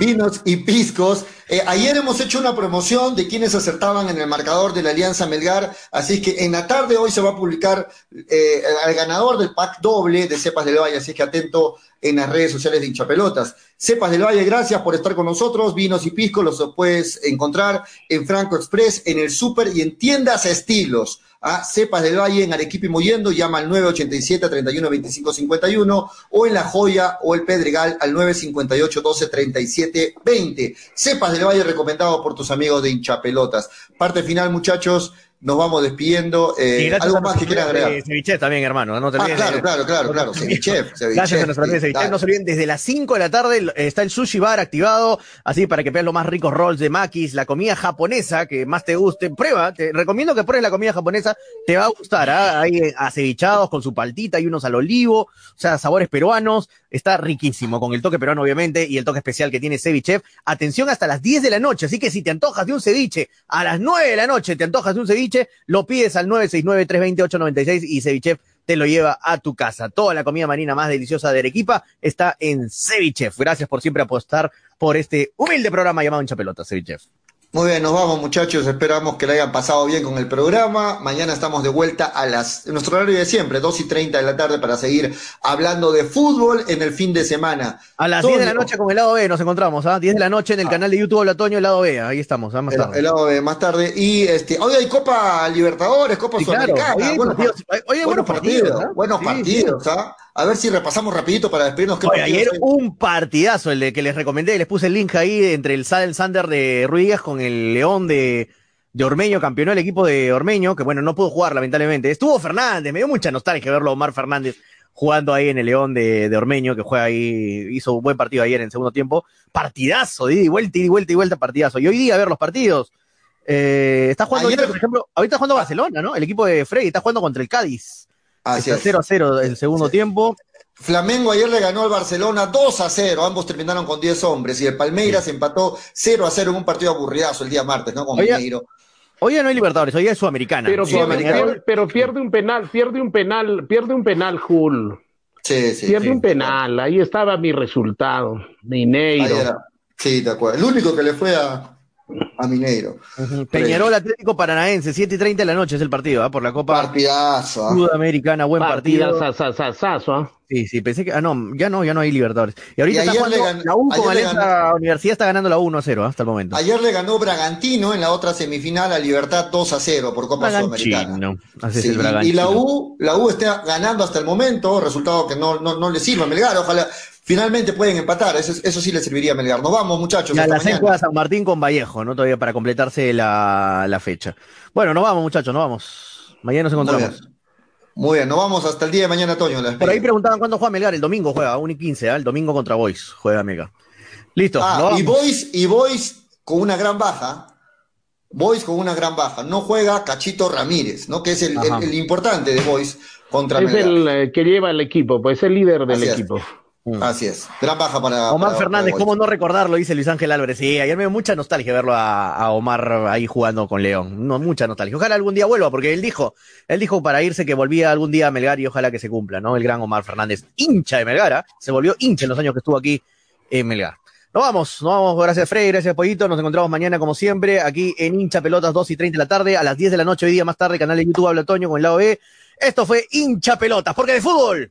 Vinos y Piscos, Eh, ayer hemos hecho una promoción de quienes acertaban en el marcador de la Alianza Melgar, así que en la tarde hoy se va a publicar eh, al ganador del pack doble de Cepas del Valle, así que atento en las redes sociales de hinchapelotas. Cepas del Valle, gracias por estar con nosotros. Vinos y pisco los puedes encontrar en Franco Express, en el Super y en tiendas estilos a Cepas del Valle en Arequipa y Moyendo, llama al 987 31 25 51 o en La Joya o el Pedregal al 958 12 37 20. Cepas del Valle recomendado por tus amigos de hinchapelotas. Parte final, muchachos nos vamos despidiendo. Eh, ¿Algo más que quieran agregar? Ceviche también, hermano. No te ah, claro, claro, claro, claro. Ceviche, Gracias a nuestro amigo Ceviche. No se olviden, desde las 5 de la tarde está el sushi bar activado, así para que vean los más ricos rolls de makis, la comida japonesa que más te guste. Prueba, te recomiendo que pruebes la comida japonesa, te va a gustar. ¿ah? Hay eh, acevichados con su paltita y unos al olivo, o sea, sabores peruanos. Está riquísimo, con el toque peruano, obviamente, y el toque especial que tiene Ceviche. Atención hasta las 10 de la noche, así que si te antojas de un ceviche a las 9 de la noche, te antojas de un ceviche lo pides al 969-320-896 y Cevichef te lo lleva a tu casa. Toda la comida marina más deliciosa de Arequipa está en Cevichef. Gracias por siempre apostar por este humilde programa llamado Hincha Cevichef. Muy bien, nos vamos muchachos, esperamos que le hayan pasado bien con el programa. Mañana estamos de vuelta a las, en nuestro horario de siempre, 2 y 30 de la tarde para seguir hablando de fútbol en el fin de semana. A las 10 de la noche con el lado B nos encontramos, ¿ah? 10 de la noche en el ah. canal de YouTube Hola Toño, el lado B, ahí estamos, ¿ah? más tarde. El, lado B, más tarde. Y este, hoy hay Copa Libertadores, Copa Sudamericana. Hoy hay buenos partidos, hoy hay buenos partidos, buenos partidos, ¿ah? A ver si repasamos rapidito para despedirnos. ¿qué ayer un partidazo, el de que les recomendé, les puse el link ahí entre el Sander de Ruiz con el León de, de Ormeño, campeonó el equipo de Ormeño, que bueno, no pudo jugar lamentablemente. Estuvo Fernández, me dio mucha nostalgia verlo Omar Fernández jugando ahí en el León de, de, Ormeño, que juega ahí, hizo un buen partido ayer en segundo tiempo. Partidazo, de y vuelta, y vuelta, y vuelta, partidazo. Y hoy día ver los partidos. Eh, está jugando, por ejemplo, ahorita está jugando Barcelona, ¿no? El equipo de Frey está jugando contra el Cádiz. Así 0 a 0 el segundo tiempo. Flamengo ayer le ganó al Barcelona 2 a 0, ambos terminaron con 10 hombres y el Palmeiras empató 0 a 0 en un partido aburridazo el día martes, ¿no? Con Mineiro. Hoy no hay Libertadores, hoy es Sudamericana. Pero, pierde, pero pierde un penal, pierde un penal, pierde un penal, Jul. Sí, sí. Pierde un penal, ahí estaba mi resultado, Mineiro. Sí, de acuerdo. El único que le fue a, a Mineiro. Peñarol Atlético Paranaense, 7 y 30 de la noche es el partido, ¿ah? por la Copa Partidazo. ¿ah? Sudamericana, buen partido. Partidazo, ¿ah? Sí, sí, pensé que. Ah, no, ya no, ya no hay Libertadores. Y ahorita está jugando, la U con Alianza Universidad está ganando la 1 a 0 hasta el momento. Ayer le ganó Bragantino en la otra semifinal a Libertad 2 a 0 por Copa Sudamericana. Así es el y, la U, la U está ganando hasta el momento, resultado que no, no, no le sirve a Melgar, ojalá Finalmente pueden empatar, eso, eso sí le serviría a Melgar. Nos vamos, muchachos. Ya la juega San Martín con Vallejo, ¿no? Todavía para completarse la, la, fecha. Bueno, nos vamos, muchachos, nos vamos. Mañana nos encontramos. Muy bien, nos vamos hasta el día de mañana, Toño. Por ahí preguntaban cuándo juega Melgar. El domingo juega, 1 y 15, ¿eh? el domingo contra Boys juega Mega. Listo. Ah, y Boys, y Boys con una gran baja. Boys con una gran baja. No juega Cachito Ramírez, ¿no? Que es el, el, importante de Boys contra Melgar. Es el eh, que lleva el equipo, pues es el líder del equipo. Así es. Gran baja para. Omar Fernández, ¿cómo no recordarlo? Dice Luis Ángel Álvarez. Sí, ayer me dio mucha nostalgia verlo a, Omar ahí jugando con León. No, mucha nostalgia. Ojalá algún día vuelva, porque él dijo, él dijo para irse que volvía algún día a Melgar y ojalá que se cumpla, ¿no? El gran Omar Fernández, hincha de Melgar, ¿ah? se volvió hincha en los años que estuvo aquí en Melgar. Nos vamos, nos vamos, gracias Frey, gracias Pollito, nos encontramos mañana como siempre, aquí en Hincha Pelotas 2 y 30 de la tarde, a las 10 de la noche hoy día más tarde, canal de YouTube Habla Toño con el lado B. Esto fue Hincha Pelotas, porque de fútbol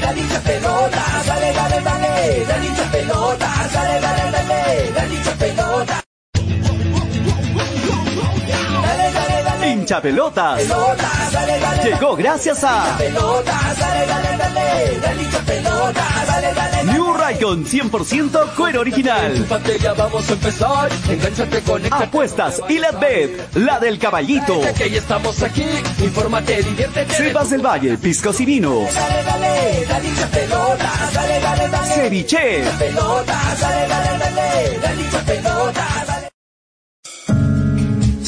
dale hincha pelota, dale, dale, dale, dale hincha pelota, dale, dale, dale, dale hincha pelota. Hincha pelotas. Llegó gracias a. New Raycon 100% cuero original. Vamos a empezar. Apuestas y la bet, la del caballito. Que ya estamos aquí. Infórmate, diviértete. Cepas del Valle, piscos y vinos. Dale,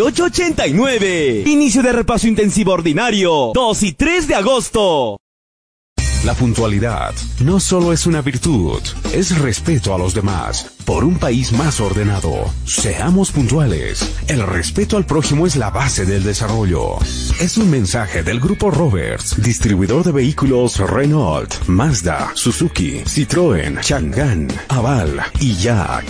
8889. Inicio de repaso intensivo ordinario. 2 y 3 de agosto. La puntualidad no solo es una virtud, es respeto a los demás. Por un país más ordenado, seamos puntuales. El respeto al prójimo es la base del desarrollo. Es un mensaje del Grupo Roberts, distribuidor de vehículos Renault, Mazda, Suzuki, Citroën, Chang'an, Aval y Jack.